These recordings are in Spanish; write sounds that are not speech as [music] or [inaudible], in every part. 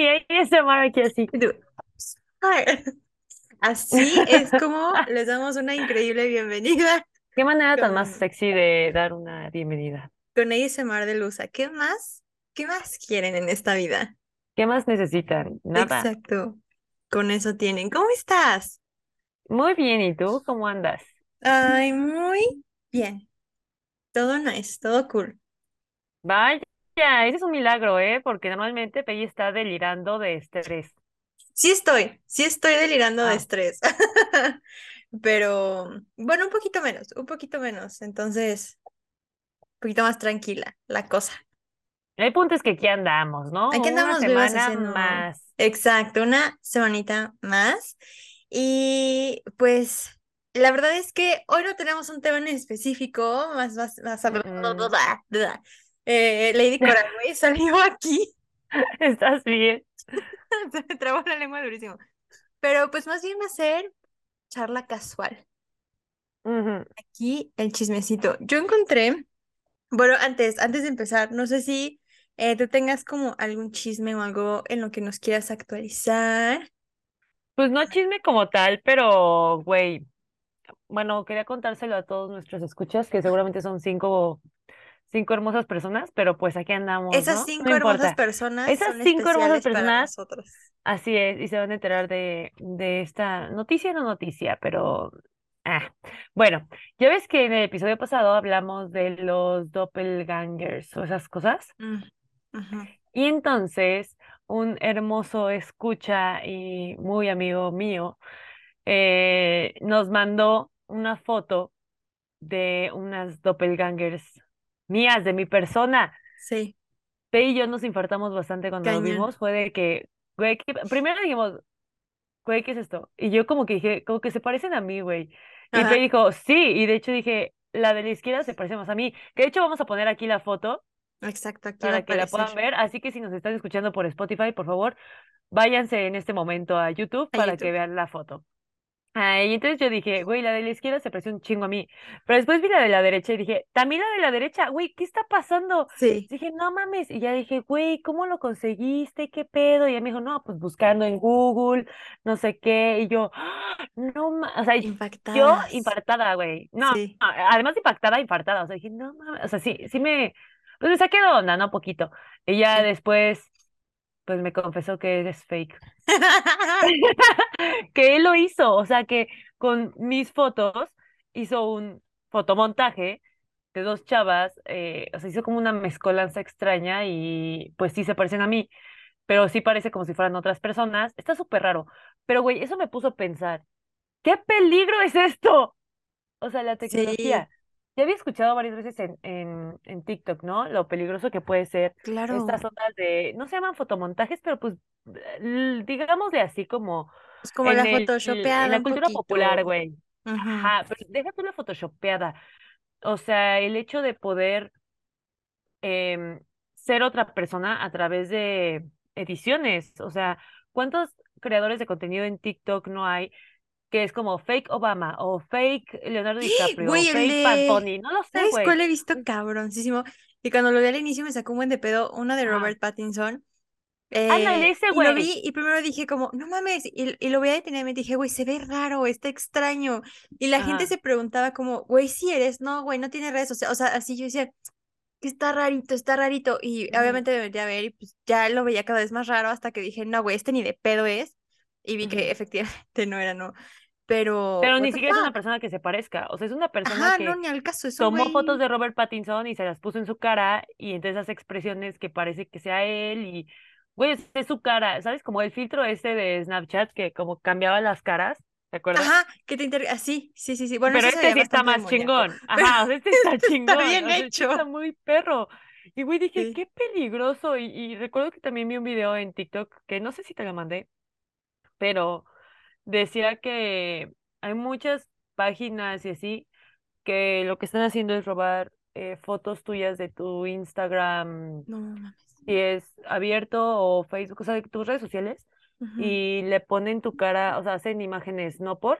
Ya haciendo mi ASMR aquí así. Y. [laughs] Así es como les damos una increíble bienvenida Qué manera tan más sexy de dar una bienvenida. con ASMR de Lusa. ¿Qué más? ¿Qué más quieren en esta vida? ¿Qué más necesitan? Nada. Exacto. Con eso tienen. ¿Cómo estás? Muy bien, ¿y tú cómo andas? Ay, muy bien. Todo nice, todo cool. Vaya, ese es un milagro, ¿eh? Porque normalmente Peggy está delirando de estrés. Sí estoy, sí estoy delirando de Ah. estrés. [laughs] Pero bueno, un poquito menos, un poquito menos. Entonces, un poquito más tranquila la cosa. El punto es que aquí andamos, ¿no? Aquí Una andamos vivas semana haciendo- más. Exacto, una semanita más. Y pues la verdad es que hoy no tenemos un tema en específico, más, más, más. Mm. Eh, Lady [laughs] Coraline salió aquí. [laughs] ¿Estás bien? [laughs] Se me trabó la lengua durísimo. Pero pues más bien ser charla casual. Aquí el chismecito. Yo encontré, bueno, antes, antes de empezar, no sé si eh, tú tengas como algún chisme o algo en lo que nos quieras actualizar. Pues no chisme como tal, pero, güey, bueno, quería contárselo a todos nuestros escuchas, que seguramente son cinco, cinco hermosas personas, pero pues aquí andamos, Esas ¿no? cinco No hermosas personas Esas son cinco hermosas personas nosotros. Así es, y se van a enterar de, de esta noticia, no noticia, pero... Ah. Bueno, ya ves que en el episodio pasado hablamos de los doppelgangers o esas cosas. Mm. Y entonces un hermoso escucha y muy amigo mío eh, nos mandó una foto de unas doppelgangers mías, de mi persona. Sí, Pe y yo nos infartamos bastante cuando lo vimos. Fue de que, güey, ¿qué- primero dijimos, güey, ¿qué es esto? Y yo como que dije, como que se parecen a mí, güey. Y. Pe dijo, sí, y de hecho dije, la de la izquierda se parece más a mí. Que de hecho vamos a poner aquí la foto exacto, aquí para que la puedan ver. Así que si nos están escuchando por Spotify, por favor, váyanse en este momento a YouTube A para YouTube. que vean la foto. Ah, y entonces yo dije, güey, la de la izquierda se parece un chingo a mí. Pero después vi la de la derecha y dije, también la de la derecha, güey, ¿qué está pasando? Sí, Dije, no mames. Y ya dije, güey, ¿cómo lo conseguiste? ¿Qué pedo? Y ella me dijo, no, pues buscando en Google, no sé qué. Y yo, "Ah, no mames. O sea, yo impactadas. impactada, güey. No, Sí, no, además de impactada, infartada. O sea, dije, no mames. O sea, sí, sí me, pues me saqué de onda, ¿no? Poquito. Y ya Sí. después, pues me confesó que es fake. [laughs] [laughs] que él lo hizo, o sea que con mis fotos hizo un fotomontaje de dos chavas, eh, o sea, hizo como una mezcolanza extraña y pues sí se parecen a mí, pero sí parece como si fueran otras personas. Está súper raro, pero güey, eso me puso a pensar, ¿qué peligro es esto? O sea, la sí, tecnología. Ya había escuchado varias veces en, en, en TikTok, ¿no? Lo peligroso que puede ser claro. estas ondas de, no se llaman fotomontajes, pero pues digámosle así como Es como en la el, en photoshopeada la cultura popular, güey. Ajá, pero deja tú la photoshopeada. O sea, el hecho de poder em, ser otra persona a través de ediciones. O sea, ¿cuántos creadores de contenido en TikTok no hay que es como fake Obama o fake Leonardo DiCaprio o Güey, el fake Bad de... Bunny? No lo sé, ¿Sabes cuál güey. he visto cabroncísimo? Y cuando lo vi al inicio me sacó un buen de pedo, uno de. Robert Pattinson. Ándale, eh, ese y lo güey. vi y primero dije como, no mames, y, y lo vi a detener me dije, güey, se ve raro, está extraño. Y la gente se preguntaba como, güey, si eres, no, güey, no tiene redes sociales. O sea, así yo decía, que está rarito, está rarito. Y obviamente me metí a ver y pues ya lo veía cada vez más raro hasta que dije, no, güey, este ni de pedo es. Y vi que efectivamente no era, no. Pero, Pero ni the siquiera es una persona que se parezca. O sea, es una persona Ajá, no, que ni al caso, es un tomó fotos güey. de Robert Pattinson y se las puso en su cara y entonces hace expresiones que parece que sea él y, güey, es su cara, ¿sabes? Como el filtro ese de Snapchat que como cambiaba las caras, ¿te acuerdas? Ajá, que te inter... ah, sí, sí, sí, sí. Bueno, Pero este sí está más chingón. [laughs] Pero Ajá, o sea, este [laughs] está este está chingón. bien O sea, este está hecho. muy perro. Y güey, dije, Sí. qué peligroso. Y, y recuerdo que también vi un video en TikTok que no sé si te lo mandé, pero decía que hay muchas páginas y así que lo que están haciendo es robar eh, fotos tuyas de tu Instagram, No mames. si es abierto o Facebook, o sea, de tus redes sociales, y le ponen tu cara, o sea, hacen imágenes no por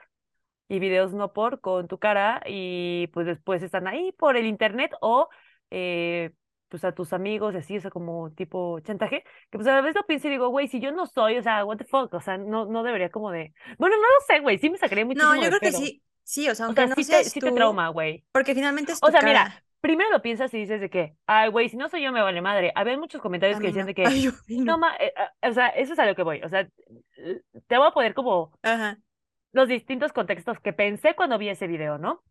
y videos no por con tu cara y pues después están ahí por el internet o eh, pues a tus amigos y así, o sea, como tipo chantaje, que pues a la vez lo pienso y digo, güey, si yo no soy, o sea, what the fuck, o sea, no, no debería como de, bueno, no lo sé, güey, sí me sacaría muchísimo No, yo creo que sí, sí, o sea, O aunque sea, no sí te, seas sí te tú, trauma, güey. porque finalmente es tu O sea, cara. mira, primero lo piensas y dices de que, ay, güey, si no soy yo, me vale madre. Había muchos comentarios A que decían no. de [laughs] que, Ay, no, no. ma, eh, ah, o sea, eso es a lo que voy. O sea, te voy a poner como Ajá. los distintos contextos que pensé cuando vi ese video, ¿no?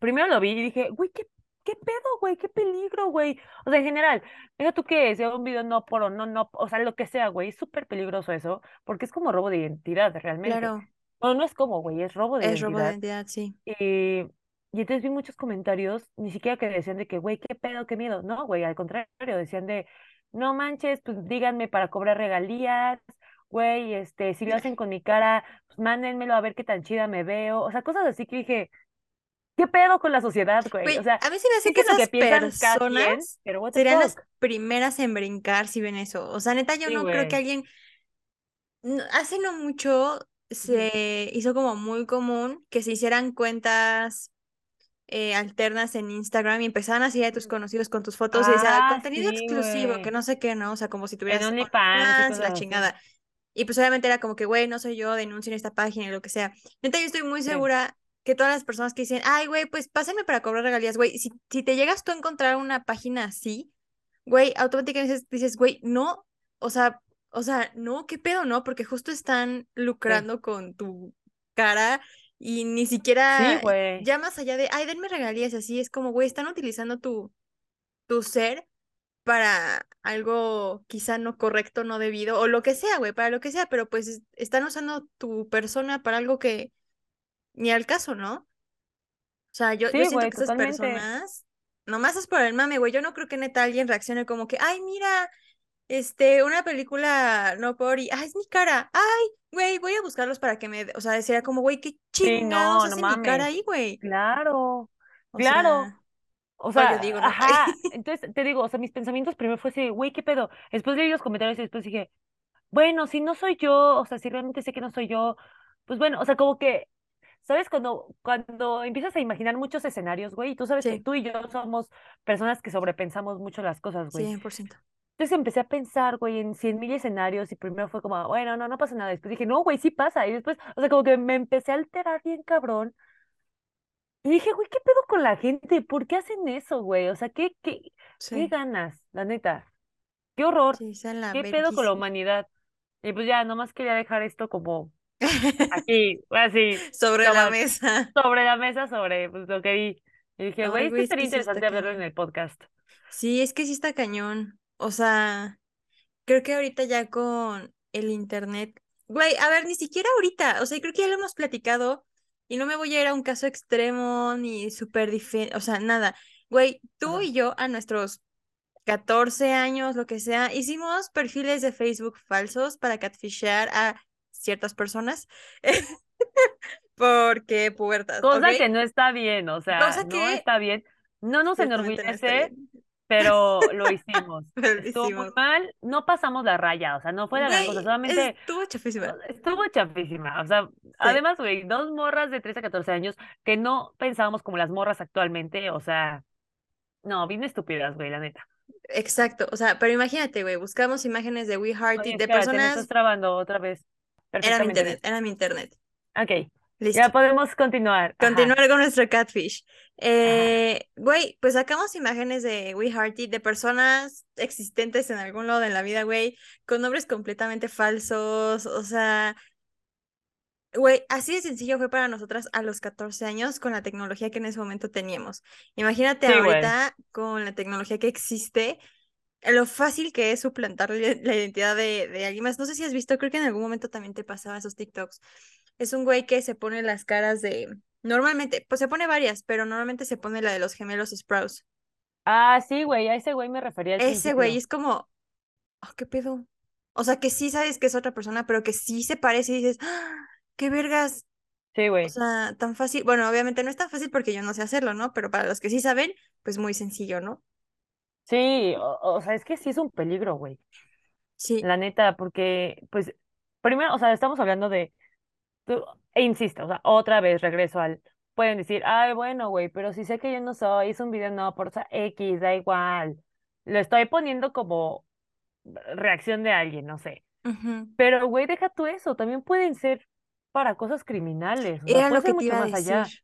Primero lo vi y dije, güey, ¿qué, qué pedo, güey? ¿Qué peligro, güey? O sea, en general, deja tú que sea un video no por o no, no, o sea, lo que sea, güey, es súper peligroso eso, porque es como robo de identidad, realmente. Claro, Bueno, no es como, güey, es robo de es robo de identidad. identidad, sí. Y, y entonces vi muchos comentarios, ni siquiera que decían de que, güey, qué pedo, qué miedo. No, güey, al contrario, decían de, no manches, pues díganme para cobrar regalías, güey, este, si lo [laughs] hacen con mi cara, pues mándenmelo a ver qué tan chida me veo. O sea, cosas así que dije, ¿qué pedo con la sociedad, güey? O sea, a mí se me hace que esas que quien, personas pero what the serían las primeras en brincar si ven eso. O sea, neta, yo Sí, no creo que alguien. Hace no mucho se hizo como muy común que se hicieran cuentas eh, alternas en Instagram y empezaban a seguir a tus conocidos con tus fotos y decía Ah, contenido sí, exclusivo, que no sé qué, ¿no? O sea, como si tuvieras y OnlyFans y la chingada. Y pues obviamente era como que, güey, no soy yo, denuncien esta página y lo que sea. Neta, yo estoy muy Sí. segura que todas las personas que dicen, ay, güey, pues pásenme para cobrar regalías, güey, si, si te llegas tú a encontrar una página así, güey, automáticamente dices, güey, no, o sea, o sea, no, qué pedo, no, porque justo están Sí. lucrando con tu cara y ni siquiera, ya más allá de, ay, denme regalías, así es como, güey, están utilizando tu, tu ser para algo quizá no correcto, no debido, o lo que sea, güey, para lo que sea, pero pues es- están usando tu persona para algo que ni al caso, ¿no? O sea, yo, yo Sí, siento güey, que esas totalmente. personas, nomás es por el mame, güey, yo no creo que neta alguien reaccione como que, ay, mira, este, una película no por y, ay, es mi cara, ay, güey, voy a buscarlos para que me, o sea, sería como, güey, qué Sí, chingados no, no hace mi cara ahí, güey. Claro, O claro. sea, O yo sea, digo, ¿no? ajá. [laughs] Entonces te digo, o sea, mis pensamientos primero fue así, güey, ¿qué pedo? Después leí los comentarios y después dije, bueno, si no soy yo, o sea, si realmente sé que no soy yo, pues bueno, o sea, como que, ¿sabes? Cuando, cuando empiezas a imaginar muchos escenarios, güey, y tú sabes que tú y yo somos personas que sobrepensamos mucho las cosas, güey. 100%. Entonces empecé a pensar, güey, en cien mil escenarios y primero fue como, bueno, no, no pasa nada. Después dije, no, güey, sí pasa. Y después, o sea, como que me empecé a alterar bien cabrón. Y dije, güey, ¿qué pedo con la gente? ¿Por qué hacen eso, güey? O sea, ¿qué, qué, qué ganas, la neta? ¡Qué horror! sí, ¿Qué pedo con la humanidad? Y pues ya, nomás quería dejar esto como [laughs] aquí, así, Sobre la mesa. sobre la mesa, sobre pues, lo que vi. Y dije, güey, esto sería que sí interesante hablarlo en el podcast. Sí, es que sí está cañón. O sea, creo que ahorita ya con el internet. Güey, a ver, ni siquiera ahorita. O sea, creo que ya lo hemos platicado. Y no me voy a ir a un caso extremo ni súper diferente. O sea, nada. Güey, tú y yo a nuestros 14 años, lo que sea, hicimos perfiles de Facebook falsos para catfishear a ciertas personas. [laughs] Porque pubertas, ¿ok? Cosa que no está bien, o sea, Cosa no que está bien. No nos no enorgullece, pero [laughs] lo hicimos. Pero lo Estuvo muy mal, no pasamos la raya, o sea, no fue la gran cosa, solamente estuvo chafísima. estuvo chafísima. O sea, Sí, además, güey, dos morras de 13 a 14 años que no pensábamos como las morras actualmente, o sea, no, bien estúpidas, güey, la neta. exacto. O sea, pero imagínate, güey, buscamos imágenes de We Hearty Oye, de espérate, me estás personas. trabando otra vez. Era mi internet, era mi internet. Ok, Listo. ya podemos continuar. Ajá, Continuar con nuestro catfish. ajá. Eh, güey, pues sacamos imágenes de We Hearty de personas existentes en algún lado de la vida, güey, con nombres completamente falsos. O sea, güey, así de sencillo fue para nosotras a los 14 años con la tecnología que en ese momento teníamos. Imagínate Sí, güey. ahorita con la tecnología que existe. Lo fácil que es suplantar la identidad de, de alguien más. No sé si has visto, creo que en algún momento también te pasaba esos TikToks. Es un güey que se pone las caras de. Normalmente, pues se pone varias, pero normalmente se pone la de los gemelos Sprouse. Ah, sí, güey, a ese güey me refería al Ese güey es como, "Ah, ¿qué pedo? O sea, que sí sabes que es otra persona, pero que sí se parece y dices, "Ah, ¿qué vergas? Sí, O güey. sea, tan fácil. Bueno, obviamente no es tan fácil porque yo no sé hacerlo, ¿no? Pero para los que sí saben, pues muy sencillo, ¿no? Sí, o, o sea, es que sí es un peligro, güey. Sí, La neta, porque, pues, primero, o sea, estamos hablando de, tú- e insisto, o sea, otra vez regreso al, pueden decir, ay, bueno, güey, pero si sé que yo no soy, es un video no, por o sea, X, da igual. lo estoy poniendo como reacción de alguien, no sé. Ujú. Pero, güey, deja tú eso, también pueden ser para cosas criminales, o sea, Era puede lo que te mucho iba a allá.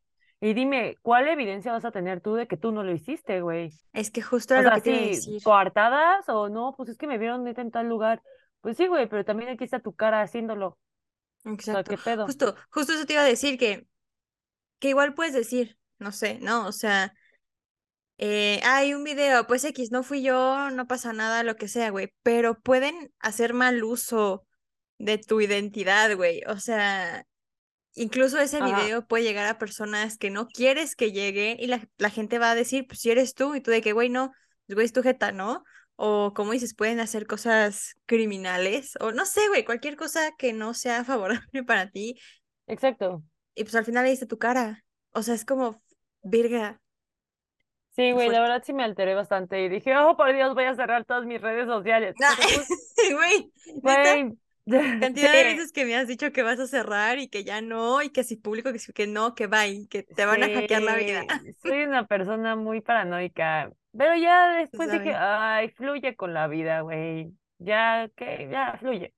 Y dime, ¿cuál evidencia vas a tener tú de que tú no lo hiciste, güey? Es que justo O era lo sea, que te sí, decir. coartadas o no, pues es que me vieron neta en tal lugar. Pues sí, güey, pero también aquí está tu cara haciéndolo. O sea, Exacto. ¿qué pedo? Justo, justo eso te iba a decir que, que igual puedes decir, no sé, ¿no? O sea, eh, hay un video, pues X, no fui yo, no pasa nada, lo que sea, güey. Pero pueden hacer mal uso de tu identidad, güey. O sea, incluso ese Ajá, video puede llegar a personas que no quieres que lleguen y la, la gente va a decir, pues si eres tú, y tú de que, güey, no, pues, güey, es tu jeta, ¿no? O como dices, pueden hacer cosas criminales, o no sé, güey, cualquier cosa que no sea [laughs] favorable para ti, exacto. y pues al final ahí está tu cara. O sea, es como, virga, Sí, güey, la verdad sí me alteré bastante y dije, oh, por Dios, voy a cerrar todas mis redes sociales. [laughs] Pues, Güey, neta, cantidad de sí, veces que me has dicho que vas a cerrar y que ya no, y que si público, que, si- que no, que bye, que te van a hackear la vida. sí, [laughs] soy una persona muy paranoica. Pero ya después dije, ay, fluye con la vida, güey. Ya, que, ya, fluye.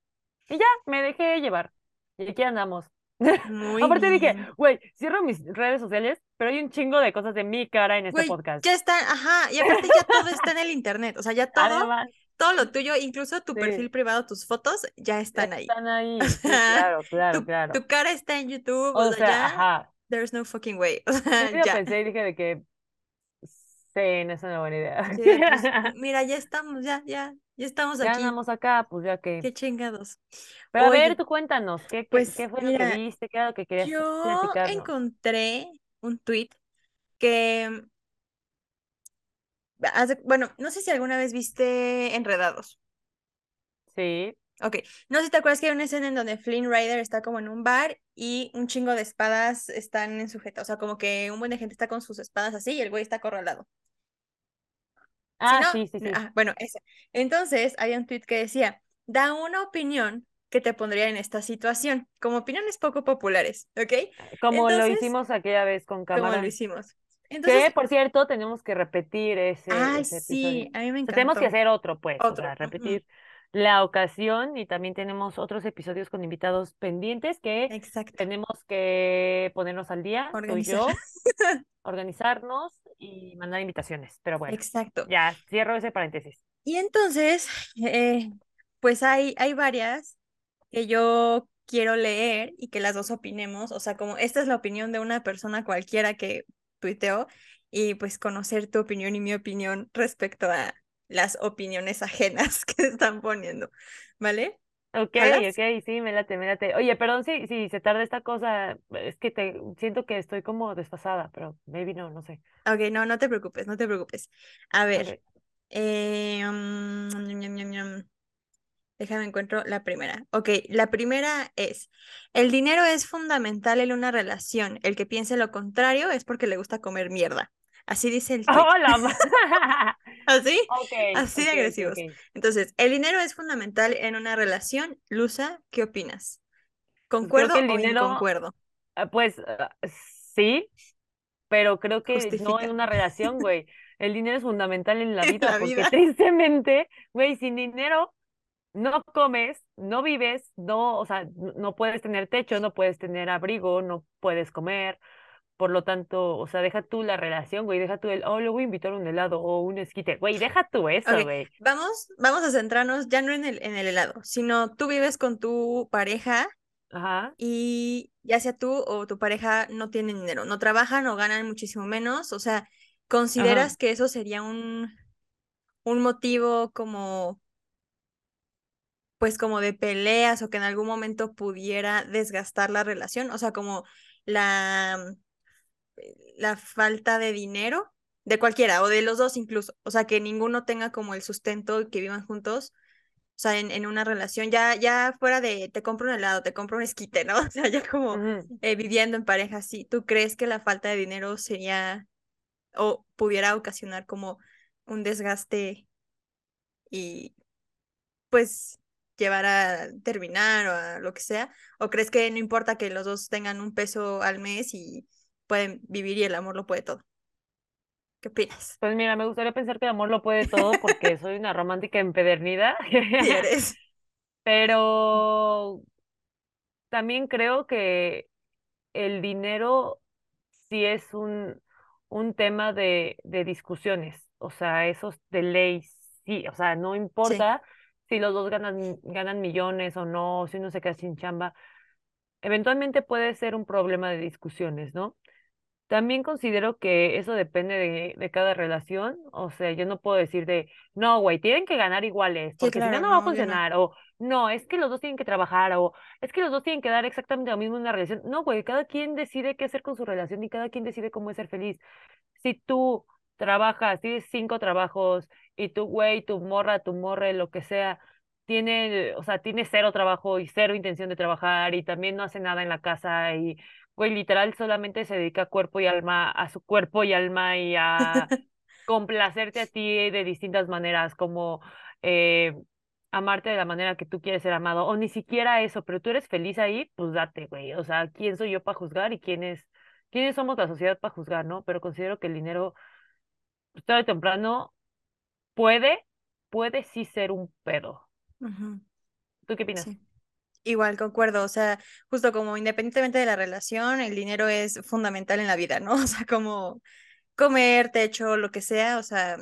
Y ya, me dejé llevar. Y aquí andamos. [laughs] Muy Aparte dije, bien. güey, cierro mis redes sociales, pero hay un chingo de cosas de mi cara en este Güey, podcast. ya está, ajá, y aparte ya todo está en el internet, o sea, ya [laughs] todo, Además, todo lo tuyo, incluso tu sí, perfil privado, tus fotos, ya ya están ahí. están ahí. Sí, [laughs] claro, claro, tu, claro. tu cara está en YouTube, o O sea, ya, ajá. there's no fucking way, [laughs] o Yo sea, ya. pensé y dije de que sí, no es una buena idea. Sí, [laughs] pues, mira, ya estamos, ya, ya, ya estamos Ya aquí, andamos acá, pues ya que. qué chingados. Pero a ver, tú cuéntanos, ¿qué, qué, pues qué fue lo que mira, viste? ¿Qué era lo que querías yo platicarnos? encontré un tweet que, bueno, no sé si alguna vez viste Enredados. Sí. Ok, no sé si te acuerdas que hay una escena en donde Flynn Rider está como en un bar y un chingo de espadas están en sujeta, o sea, como que un buen de gente está con sus espadas así y el güey está acorralado. Si Ah, no, sí, sí, sí. ah, bueno. Entonces, había un tweet que decía, da una opinión que te pondría en esta situación, como opiniones poco populares, ¿ok? Como lo hicimos aquella vez con como lo Camarón. Que, por cierto, tenemos que repetir ese, ese sí, episodio. a mí me O sea, tenemos que hacer otro, pues, o Otro. repetir la ocasión y también tenemos otros episodios con invitados pendientes que Exacto. tenemos que ponernos al día, tú y Organizar. yo, [laughs] organizarnos y mandar invitaciones. Pero bueno, Exacto. ya cierro ese paréntesis. Y entonces, eh, pues hay, hay varias que yo quiero leer y que las dos opinemos, o sea, como esta es la opinión de una persona cualquiera que tuiteó y pues conocer tu opinión y mi opinión respecto a las opiniones ajenas [laughs] que están poniendo, ¿vale? Ok, ¿Jalas? ok, sí, me late, me late. Oye, perdón si, si se tarda esta cosa, es que te siento que estoy como desfasada, pero maybe no, no sé. Ok, no, no te preocupes, no te preocupes. A ver, Ok. eh, ñam. Déjame encuentro la primera. Ok, la primera es, el dinero es fundamental en una relación. El que piense lo contrario es porque le gusta comer mierda. Así dice el [laughs] tweet. ¡Oh, la ma- ¿Así? Así de agresivos. Entonces, el dinero es fundamental en una relación. Lusa, ¿qué opinas? ¿Concuerdo el o dinero, inconcuerdo? ah, pues ah, sí, pero creo que no en Justifica. una relación, güey. El dinero es fundamental en la [laughs] vida la porque vida. tristemente, güey, sin dinero no comes, no vives, no, o sea, no puedes tener techo, no puedes tener abrigo, no puedes comer. Por lo tanto, o sea, deja tú la relación, güey, deja tú el, oh, le voy a invitar un helado o un esquite, güey, deja tú eso, güey. vamos, vamos a centrarnos ya no en el, en el helado, sino tú vives con tu pareja Ajá, y ya sea tú o tu pareja no tienen dinero, no trabajan o ganan muchísimo menos, o sea, ajá. ¿consideras que eso sería un, un motivo como, pues como de peleas o que en algún momento pudiera desgastar la relación? O sea, como la, la falta de dinero de cualquiera o de los dos incluso, o sea, que ninguno tenga como el sustento y que vivan juntos. O sea, en, en una relación, ya, ya fuera de te compro un helado, te compro un esquite, ¿no? [laughs] O sea, ya como eh, viviendo en pareja, sí. ¿Tú crees que la falta de dinero sería o pudiera ocasionar como un desgaste y pues llevar a terminar o a lo que sea? ¿O crees que no importa que los dos tengan un peso al mes y pueden vivir y el amor lo puede todo? ¿Qué opinas? Pues mira, me gustaría pensar que el amor lo puede todo porque soy una romántica empedernida, [laughs] eres. [laughs] pero también creo que el dinero sí es un, un tema de, de discusiones, o sea, esos de ley, sí, o sea, no Sí, importa si los dos ganan, ganan millones o no, si uno se queda sin chamba, eventualmente puede ser un problema de discusiones, ¿no? También considero que eso depende de, de cada relación. O sea, yo no puedo decir de, no, güey, tienen que ganar iguales, sí, porque si no, claro, no va a obvio no. funcionar. O no, es que los dos tienen que trabajar. O es que los dos tienen que dar exactamente lo mismo en una relación. No, güey, cada quien decide qué hacer con su relación y cada quien decide cómo es ser feliz. Si tú trabajas, tienes cinco trabajos y tu güey, tu morra, tu morre, lo que sea, tiene, o sea, tiene cero trabajo y cero intención de trabajar y también no hace nada en la casa y Güey, literal solamente se dedica cuerpo y alma a su cuerpo y alma y a [laughs] complacerte a ti de distintas maneras, como eh, amarte de la manera que tú quieres ser amado, o ni siquiera eso, pero tú eres feliz ahí, pues date, güey. O sea, ¿quién soy yo para juzgar y quién es, quiénes somos la sociedad para juzgar, ¿no? Pero considero que el dinero, tarde o temprano, puede, puede sí ser un pedo. ¿Tú qué opinas? Sí. Igual, concuerdo, o sea, justo como independientemente de la relación, el dinero es fundamental en la vida, ¿no? [laughs] O sea, como comer, techo, lo que sea, o sea,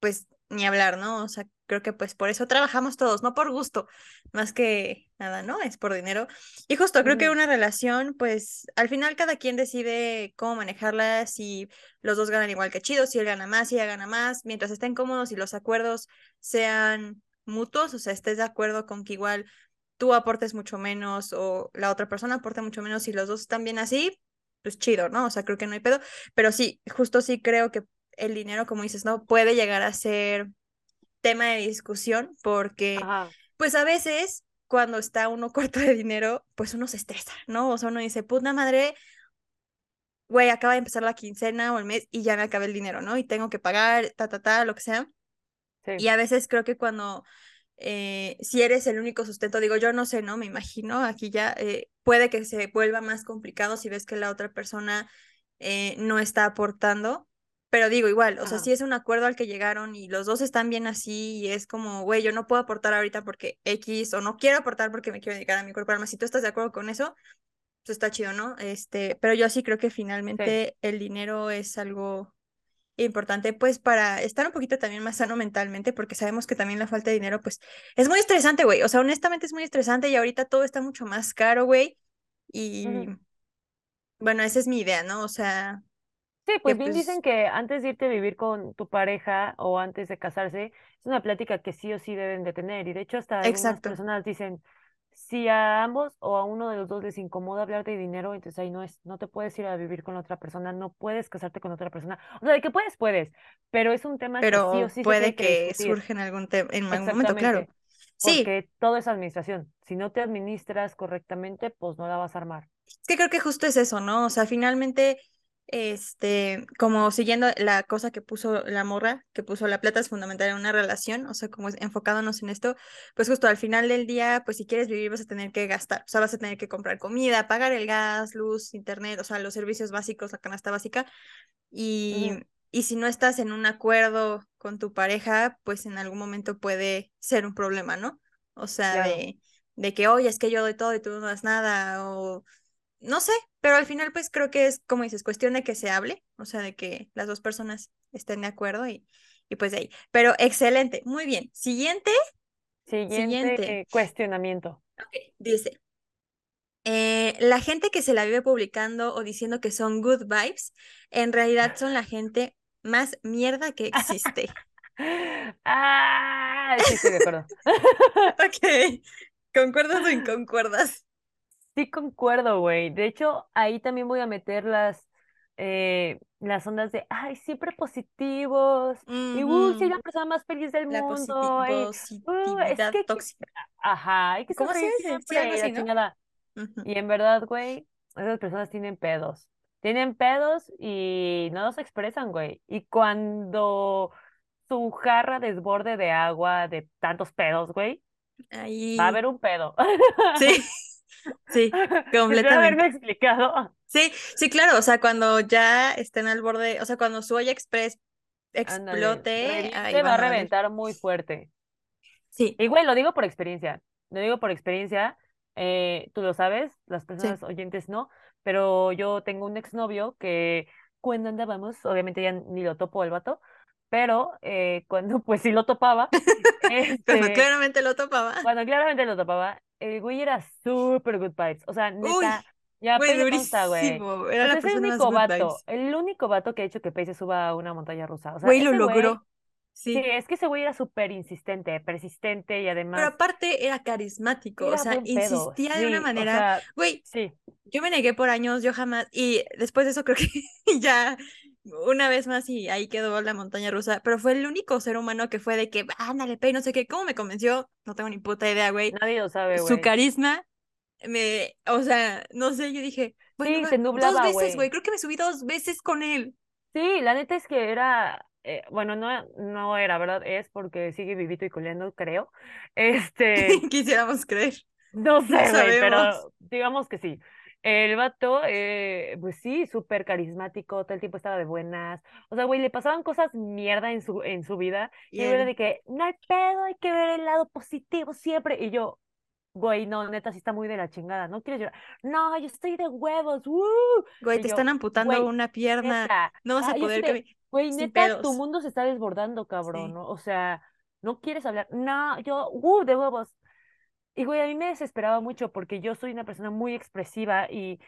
pues ni hablar, ¿no? O sea, creo que pues por eso trabajamos todos, no por gusto, más que nada, ¿no? Es por dinero. Y justo creo que una relación, pues al final cada quien decide cómo manejarla, si los dos ganan igual que chido, si él gana más, si ella gana más, mientras estén cómodos y los acuerdos sean mutuos, o sea, estés de acuerdo con que igual tú aportes mucho menos o la otra persona aporte mucho menos y los dos están bien así, pues chido, ¿no? O sea, creo que no hay pedo, pero sí, justo sí creo que el dinero, como dices, ¿no? Puede llegar a ser tema de discusión porque, Ajá, pues a veces cuando está uno [laughs] corto de dinero, pues uno se estresa, ¿no? O sea, uno dice, puta madre, güey, acaba de empezar la quincena o el mes y ya me acabé el dinero, ¿no? Y tengo que pagar, ta, ta, ta, lo que sea. sí. Y a veces creo que cuando, eh, si eres el único sustento, digo, yo no sé, ¿no? Me imagino, aquí ya eh, puede que se vuelva más complicado si ves que la otra persona eh, no está aportando. Pero digo, igual, o sea, si es un acuerdo al que llegaron y los dos están bien así y es como, güey, yo no puedo aportar ahorita porque X o no quiero aportar porque me quiero dedicar a mi cuerpo, alma. Si tú estás de acuerdo con eso, pues está chido, ¿no? Este, pero yo sí creo que sí. finalmente el dinero es algo importante pues para estar un poquito también más sano mentalmente, porque sabemos que también la falta de dinero pues es muy estresante, güey. O sea, honestamente es muy estresante y ahorita todo está mucho más caro, güey. Y bueno, esa es mi idea, ¿no? O sea, Sí, pues bien pues, dicen que antes de irte a vivir con tu pareja o antes de casarse, es una plática que sí o sí deben de tener. Y de hecho hasta algunas exacto. personas dicen, si a ambos o a uno de los dos les incomoda hablar de dinero, entonces ahí no es, no te puedes ir a vivir con otra persona, no puedes casarte con otra persona. O sea, de que puedes, puedes, pero es un tema que sí o Pero sí puede que que surja en algún tema, en algún momento, claro. Sí, porque todo es administración. Si no te administras correctamente, pues no la vas a armar. Es que creo que justo es eso, ¿no? O sea, finalmente, este, como siguiendo la cosa que puso la morra, que puso la plata es fundamental en una relación, o sea, como es- enfocándonos en esto, pues justo al final del día, pues si quieres vivir vas a tener que gastar, o sea, vas a tener que comprar comida, pagar el gas, luz, internet, o sea, los servicios básicos, la canasta básica, y, y si no estás en un acuerdo con tu pareja, pues en algún momento puede ser un problema, ¿no? O sea, claro. de, de que, oye, es que yo doy todo y tú no das nada, o no sé, pero al final pues creo que es, como dices, cuestión de que se hable, o sea, de que las dos personas estén de acuerdo y, y pues de ahí. Pero excelente, muy bien. Siguiente, Siguiente siguiente. eh, cuestionamiento. Dice, eh, la gente que se la vive publicando o diciendo que son good vibes, en realidad son la gente más mierda que existe. [laughs] Ah, sí, estoy de acuerdo. [laughs] Ok, ¿concuerdas o inconcuerdas? Sí concuerdo, güey. De hecho, ahí también voy a meter las, eh, las ondas de, ay, siempre positivos, y, uh, soy la persona más feliz del La mundo, y, uh, es que, tóxica. ajá, hay que ¿Cómo se dice? Sí, así, ¿no? chingada. Ujú. Y en verdad, güey, esas personas tienen pedos. Tienen pedos y no los expresan, güey. Y cuando su jarra desborde de agua de tantos pedos, güey, va a haber un pedo. sí. [laughs] [laughs] Sí, [laughs] completamente. haberme explicado. Sí, sí, claro, o sea, cuando ya estén al borde, o sea, cuando su olla express explote, ahí va a reventar muy fuerte. Sí, Y güey, lo digo por experiencia. Lo digo por experiencia. eh, tú lo sabes, las sí. personas oyentes no, pero yo tengo un exnovio que cuando andábamos, obviamente ya ni lo topo el vato, pero eh, cuando pues sí lo topaba, [laughs] Cuando este, claramente lo topaba. cuando claramente lo topaba, el güey era súper good vibes. O sea, neta, ya güey, consta, güey. durísimo. Era O la el único vato, vibes. el único vato que ha hecho que Pay se suba a una montaña rusa. O sea, Güey, lo güey, logró. sí, Sí. es que ese güey era súper insistente, persistente y Pero además aparte era carismático, o sea, insistía de una o manera. sea, Güey, sí. yo me negué por años, yo jamás. Y después de eso creo que [laughs] ya una vez más y ahí quedó la montaña rusa. Pero fue el único ser humano que fue de que, ándale, pay, no sé qué. ¿Cómo me convenció? No tengo ni puta idea, güey. Nadie lo sabe, Su güey. carisma me. O sea, no sé, yo dije, bueno, Sí, va, te dos nublaba, veces, güey. Creo que me subí dos veces con él. Sí, la neta es que era, eh, bueno, no, no era, ¿verdad? Es porque sigue vivito y coleando, creo. [laughs] Este, Quisiéramos creer. no sé, güey, pero digamos que sí. El vato, eh, pues sí, súper carismático, todo el tiempo estaba de buenas. O sea, güey, le pasaban cosas mierda en su, en su vida. Y Y era de que, no hay pedo, hay que ver el lado positivo siempre. Y yo, güey, no, neta, sí está muy de la chingada. ¿No quieres llorar? No, yo estoy de huevos. ¡uh! güey, Y te yo, están amputando güey, una pierna. neta. No vas a Ah, poder de, cami- güey, sin neta, tu mundo se está desbordando, cabrón, Sí. ¿no? O sea, no quieres hablar. No, yo, uh, de huevos. Y güey, a mí me desesperaba mucho porque yo soy una persona muy expresiva y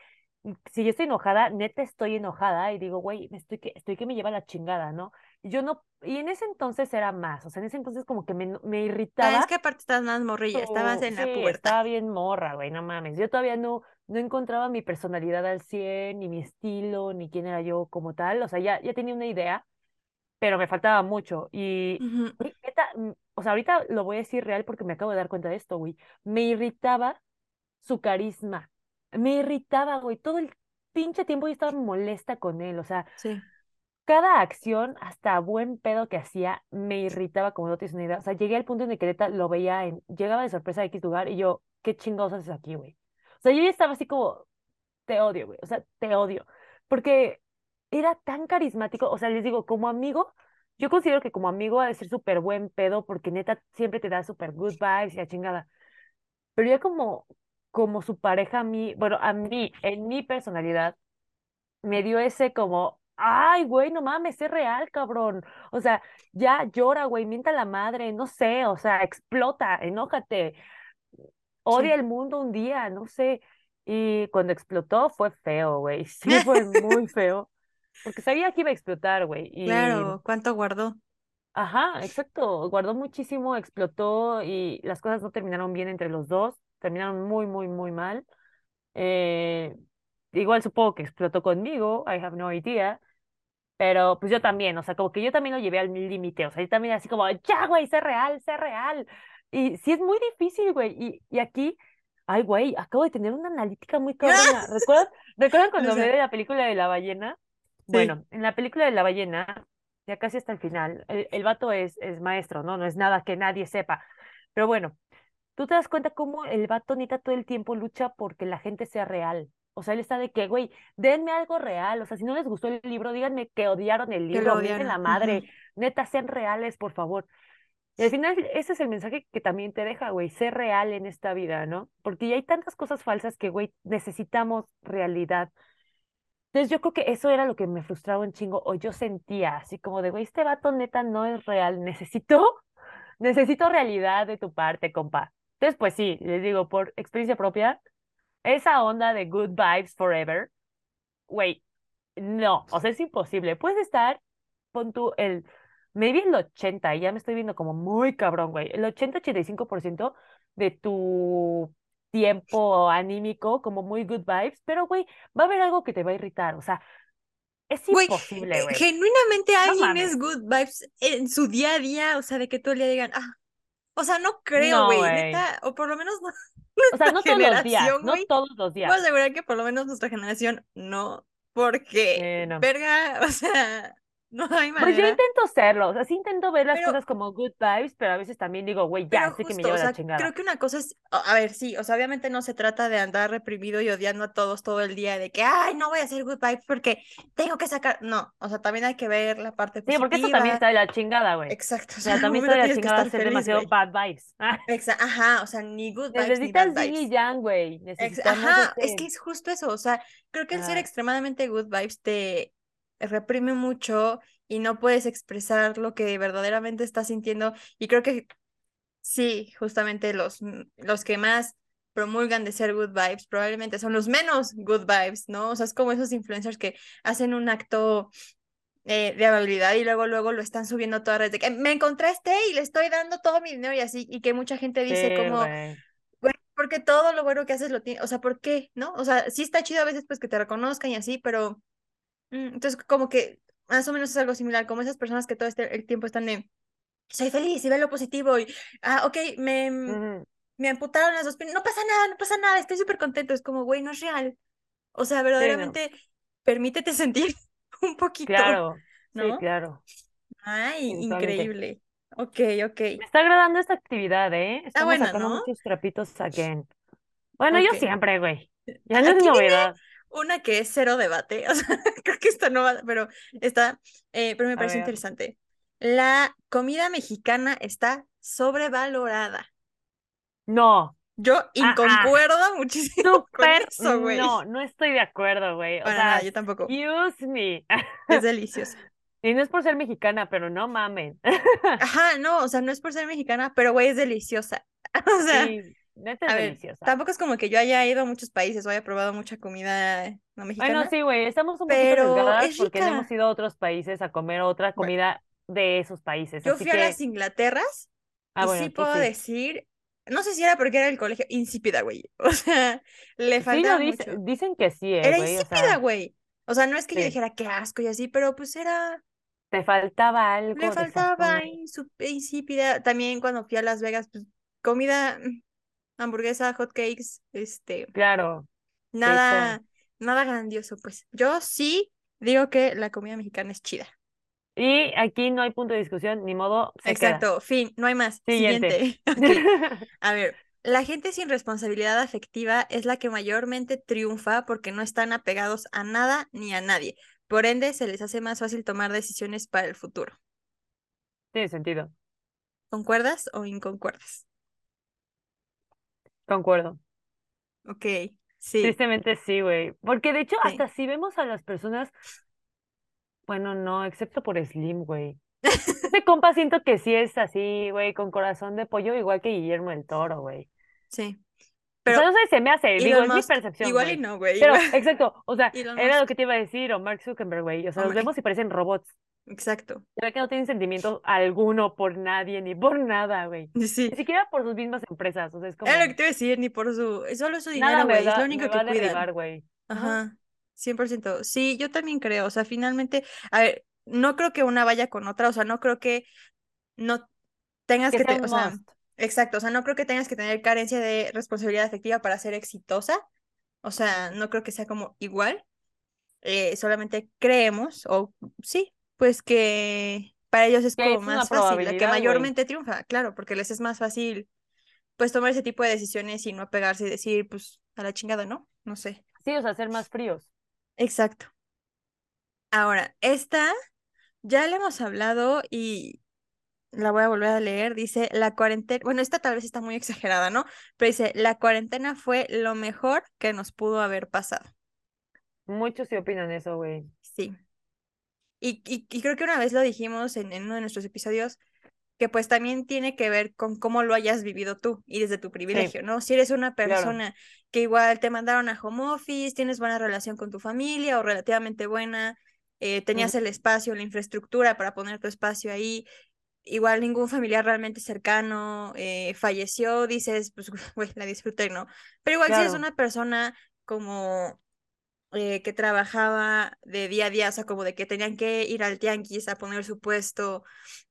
y si yo estoy enojada, neta estoy enojada y digo, güey, me estoy que, estoy que me lleva la chingada, ¿no? Y yo no, y en ese entonces era más, o sea, en ese entonces como que me, me Ah, es irritaba que aparte estás más morrilla, estabas en la sí, pubertad. estaba bien morra, güey, no mames. Yo todavía no, no encontraba mi personalidad al 100, ni mi estilo, ni quién era yo como tal. O sea, ya, ya tenía una idea, pero me faltaba mucho. Y, neta, mm, o sea, ahorita lo voy a decir real porque me acabo de dar cuenta de esto, güey. Me irritaba su carisma. Me irritaba, güey. Todo el pinche tiempo yo estaba molesta con él. O sea, Sí. cada acción, hasta buen pedo que hacía, me irritaba como no tienes una idea. O sea, llegué al punto en el que neta lo veía en, llegaba de sorpresa a X lugar y yo, ¿qué chingados haces aquí, güey? O sea, yo ya estaba así como, te odio, güey. O sea, te odio. Porque era tan carismático. O sea, les digo, como amigo, yo considero que como amigo ha de ser súper buen pedo porque neta siempre te da súper good vibes y la chingada. Pero ya como, como su pareja a mí, bueno, a mí, en mi personalidad, me dio ese como, ay, güey, no mames, es real, cabrón. O sea, ya llora, güey, mienta la madre, no sé, o sea, explota, enójate, odia Sí. el mundo un día, no sé. Y cuando explotó fue feo, güey, [laughs] sí fue muy feo, porque sabía que iba a explotar, güey. Y, Claro, ¿cuánto guardó? ajá, exacto, guardó muchísimo, explotó y las cosas no terminaron bien entre los dos, terminaron muy, muy, muy mal. Eh, igual supongo que explotó conmigo, I have no idea. Pero pues yo también, o sea, como que yo también lo llevé al límite, o sea, yo también así como, ya, güey, sé real, sé real. Y sí es muy difícil, güey. Y, y aquí, ay, güey, acabo de tener una analítica muy [laughs] cabrona. ¿Recuerdan, ¿recuerdan cuando O hablé sea, de la película de la ballena? Bueno, en la película de la ballena, ya casi hasta el final, el, el vato es, es maestro, ¿no? No es nada que nadie sepa. Pero bueno, tú te das cuenta cómo el vato neta todo el tiempo lucha porque la gente sea real. O sea, él está de que, güey, denme algo real. O sea, si no les gustó el libro, díganme que odiaron el libro, mienten la madre. Neta, sean reales, por favor. Y al final, ese es el mensaje que también te deja, güey, ser real en esta vida, ¿no? Porque ya hay tantas cosas falsas que, güey, necesitamos realidad. Entonces yo creo que eso era lo que me frustraba un chingo, o yo sentía, así como de, güey, este vato neta no es real, necesito, [laughs] necesito realidad de tu parte, compa. Entonces, pues sí, les digo, por experiencia propia, esa onda de good vibes forever, güey, no, o sea, es imposible. Puedes estar, pon tú el, maybe el 80, y ya me estoy viendo como muy cabrón, güey, el 80-85% de tu tiempo anímico, como muy good vibes, pero, güey, va a haber algo que te va a irritar, o sea, es imposible, eh, güey. genuinamente No alguien es good vibes en su día a día, o sea, de que todo el día digan, ah, o sea, no creo, güey, neta, o por lo menos no, [laughs] O sea, no todos los días, no todos los Puedo días. asegurar que por lo menos nuestra generación no, porque, Eh, no. verga, [laughs] o sea, [laughs] No hay Pues yo manera. intento serlo, o sea, sí intento ver las Pero- cosas como good vibes, pero a veces también digo, güey, ya, sé que me lleva o sea, la chingada. creo que una cosa es, a ver, sí, o sea, obviamente no se trata de andar reprimido y odiando a todos todo el día, de que, ay, no voy a hacer good vibes porque tengo que sacar, no, o sea, también hay que ver la parte Sí, porque esto también positiva. está de la chingada, güey. Exacto, [laughs] o O sea, sea, también está de la chingada ser feliz, demasiado bad vibes. Ah, Ajá, o sea, ni good vibes ni Necesitas bad yin y vibes. yang, güey. Ajá, es ese- que es justo eso, o sea, creo que el ser extremadamente good vibes te reprime mucho y no puedes expresar lo que verdaderamente estás sintiendo y creo que sí, justamente los, m- los que más promulgan de ser good vibes probablemente son los menos good vibes, ¿no? O sea, es como esos influencers que hacen un acto eh, de amabilidad y luego luego lo están subiendo a todas redes de que me encontré este y le estoy dando todo mi dinero y así y que mucha gente dice Sí, como porque todo lo bueno que haces lo tiene, o sea, ¿por qué? ¿No? O sea, sí está chido a veces pues que te reconozcan y así, pero mm, entonces como que más o menos es algo similar, como esas personas que todo este, el tiempo están de, soy feliz y ve lo positivo y, ah, ok, me, Ujú. me amputaron las dos piernas, no pasa nada, no pasa nada, estoy súper contento, es como, güey, no es real. O sea, verdaderamente permítete sentir [laughs] un poquito, Claro, sí, ¿no? claro. Ay, Sí, increíble. Ok, ok. Me está agradando esta actividad, ¿eh? Estamos buena, sacando ¿no? muchos trapitos again. Bueno, yo siempre, güey. [laughs] Ya no es viene novedad. Una que es cero debate, [laughs] o sea, creo que esta no va, pero está, eh, pero me ver. interesante. La comida mexicana está sobrevalorada. No, Yo ah. inconcuerdo muchísimo [laughs] con súper eso, güey. no, no estoy de acuerdo, güey. O sea, nada, yo tampoco. excuse me. Es [laughs] delicioso. Y no es por ser mexicana, pero no mamen. Ajá, no, o sea, no es por ser mexicana, pero güey, es deliciosa. O sea, Sí, neta es a ver, deliciosa. tampoco es como que yo haya ido a muchos países o haya probado mucha comida no mexicana. Bueno, sí, güey, estamos un pero poquito es porque no hemos ido a otros países a comer otra Bueno. comida de esos países. Yo así fui a las Inglaterras ah, y bueno, sí puedo sí. decir, no sé si era porque era el colegio, insípida, güey. [laughs] O sea, le Sí, faltaba dice- mucho. dicen que sí, eh, Era güey, o insípida, sea, güey. O sea, no es que yo dijera qué asco y así, pero pues era, te faltaba algo le faltaba insípida. También cuando fui a Las Vegas, pues comida, mm, hamburguesa, hot cakes, este, Claro, nada, nada grandioso, pues. Yo sí digo que la comida mexicana es chida. y aquí no hay punto de discusión, ni modo, se queda. Exacto, fin, no hay más. Siguiente. [laughs] A ver, la gente sin responsabilidad afectiva es la que mayormente triunfa porque no están apegados a nada ni a nadie. Por ende, se les hace más fácil tomar decisiones para el futuro. Tiene sentido, ¿Concuerdas o inconcuerdas? Concuerdo. Ok, sí, Tristemente sí, güey. Porque de hecho, Sí. hasta si vemos a las personas, bueno, no, excepto por Slim, güey. [laughs] Ese compa siento que sí es así, güey, con corazón de pollo, igual que Guillermo el Toro, güey. sí. O sea, Pero no sé, se me hace, digo, Elon es mi Musk, percepción, igual y no, güey. Pero, igual- exacto, o sea, [laughs] Elon era lo Musk. que te iba a decir, o Mark Zuckerberg, güey. O sea, Oh los vemos y parecen robots. Exacto. Se ve que no tienen sentimiento alguno por nadie, ni por nada, güey. [laughs] Sí. Ni siquiera por sus mismas empresas. O sea, es como, Era lo que te iba a decir, ni por su... Es solo su dinero, güey. Es lo único me va que cuidan. derribar, güey. Ajá. Ajá, 100%. Sí, yo también creo, o sea, finalmente, a ver, no creo que una vaya con otra, o sea, no creo que no tengas Que que, te- o sea, exacto, o sea, no creo que tengas que tener carencia de responsabilidad afectiva para ser exitosa, o sea, no creo que sea como igual, eh, solamente creemos, o sí, pues que para ellos es como es más fácil, la que mayormente triunfa, claro, porque les es más fácil, pues, tomar ese tipo de decisiones y no apegarse y decir, pues, a la chingada, ¿no? No sé. Sí, o sea, ser más fríos. Exacto. Ahora, esta ya le hemos hablado y la voy a volver a leer. Dice, la cuarentena, bueno, esta tal vez está muy exagerada, ¿no? Pero dice, la cuarentena fue lo mejor que nos pudo haber pasado. Muchos sí opinan eso, güey. Sí. Y, y, y creo que una vez lo dijimos en, en uno de nuestros episodios, que pues también tiene que ver con cómo lo hayas vivido tú y desde tu privilegio, ¿no? Si eres una Claro. persona que igual te mandaron a home office, tienes buena relación con tu familia o relativamente buena, eh, tenías el espacio, la infraestructura para poner tu espacio ahí, igual ningún familiar realmente cercano eh, falleció, dices, pues, [laughs] güey, la disfruté, ¿no? Pero igual si eres una persona como eh, que trabajaba de día a día, o sea, como de que tenían que ir al tianguis a poner su puesto,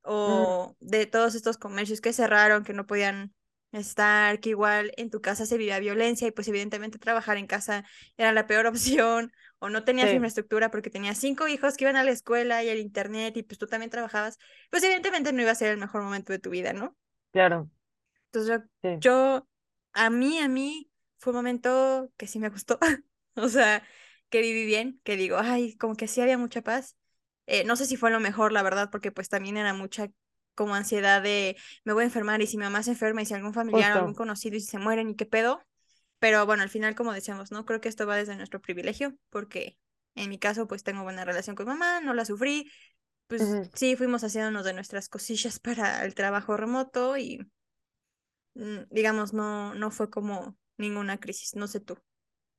o de todos estos comercios que cerraron, que no podían estar, que igual en tu casa se vivía violencia y pues evidentemente trabajar en casa era la peor [laughs] opción, o no tenías Sí. infraestructura porque tenías cinco hijos que iban a la escuela y el internet y pues tú también trabajabas, pues evidentemente no iba a ser el mejor momento de tu vida, ¿no? Claro, Entonces yo, sí. yo a mí, a mí fue un momento que sí me gustó, [laughs] o sea, que viví bien, que digo, ay, como que sí había mucha paz. Eh, no sé si fue lo mejor, la verdad, porque pues también era mucha como ansiedad de me voy a enfermar y si mi mamá se enferma y si algún familiar o algún conocido y si se mueren y qué pedo. Pero bueno, al final, como decíamos, ¿no? Creo que esto va desde nuestro privilegio, porque en mi caso, pues tengo buena relación con mamá, no la sufrí. Pues sí, fuimos haciéndonos de nuestras cosillas para el trabajo remoto y mm, digamos, no, no fue como ninguna crisis. No sé tú,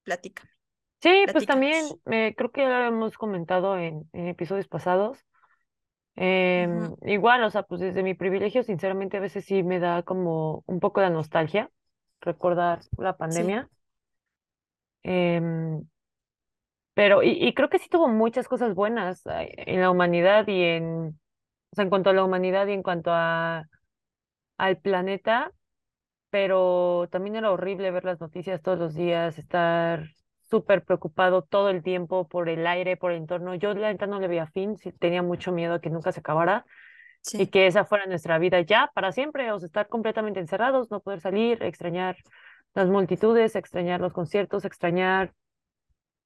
platícame, Sí, pues también eh, creo que ya lo hemos comentado en, en episodios pasados. Em, igual, o sea, pues desde mi privilegio, sinceramente, a veces sí me da como un poco de nostalgia recordar la Sí, pandemia. Em, pero, y, y creo que sí tuvo muchas cosas buenas en la humanidad y en, o sea, en cuanto a la humanidad y en cuanto a, al planeta, pero también era horrible ver las noticias todos los días, estar súper preocupado todo el tiempo por el aire, por el entorno. Yo la neta no le veía fin, sí tenía mucho miedo a que nunca se acabara y que esa fuera nuestra vida ya para siempre, o sea, estar completamente encerrados, no poder salir, extrañar las multitudes, extrañar los conciertos, extrañar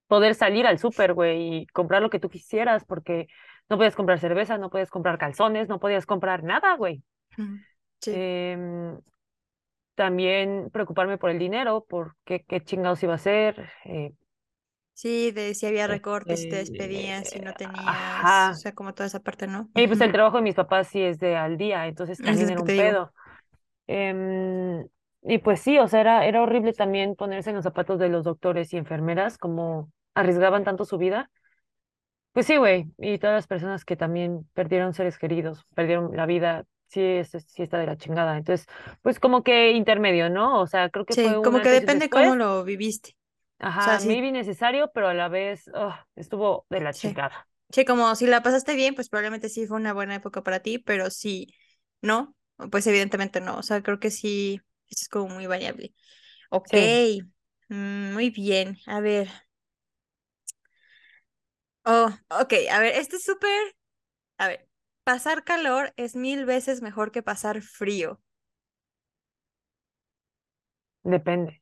poder salir al súper, güey, y comprar lo que tú quisieras, porque no podías comprar cerveza, no podías comprar calzones, no podías comprar nada, güey. Sí, Em, también preocuparme por el dinero, por qué, qué chingados iba a hacer. eh, sí, de si había recortes, si te despedían, si este, no tenías, o sea, como toda esa parte, ¿no? Y pues el trabajo de mis papás sí es de al día, entonces Es también era un pedo. Em, y pues sí, o sea, era, era horrible también ponerse en los zapatos de los doctores y enfermeras, como arriesgaban tanto su vida. Pues sí, güey, y todas las personas que también perdieron seres queridos, perdieron la vida, sí, es, sí está de la chingada. Entonces, pues como que intermedio, ¿no? O sea, creo que fue Sí, un como que depende cómo después. lo viviste. O sea, Ajá, sí, maybe necesario, pero a la vez, estuvo de la sí. chingada. Sí, como si la pasaste bien, pues probablemente sí fue una buena época para ti, pero si no, pues evidentemente no. O sea, creo que sí, es como muy variable. Ok, Sí, mm, muy bien. A ver. Oh, ok, a ver, este es súper. A ver, pasar calor es mil veces mejor que pasar frío. depende.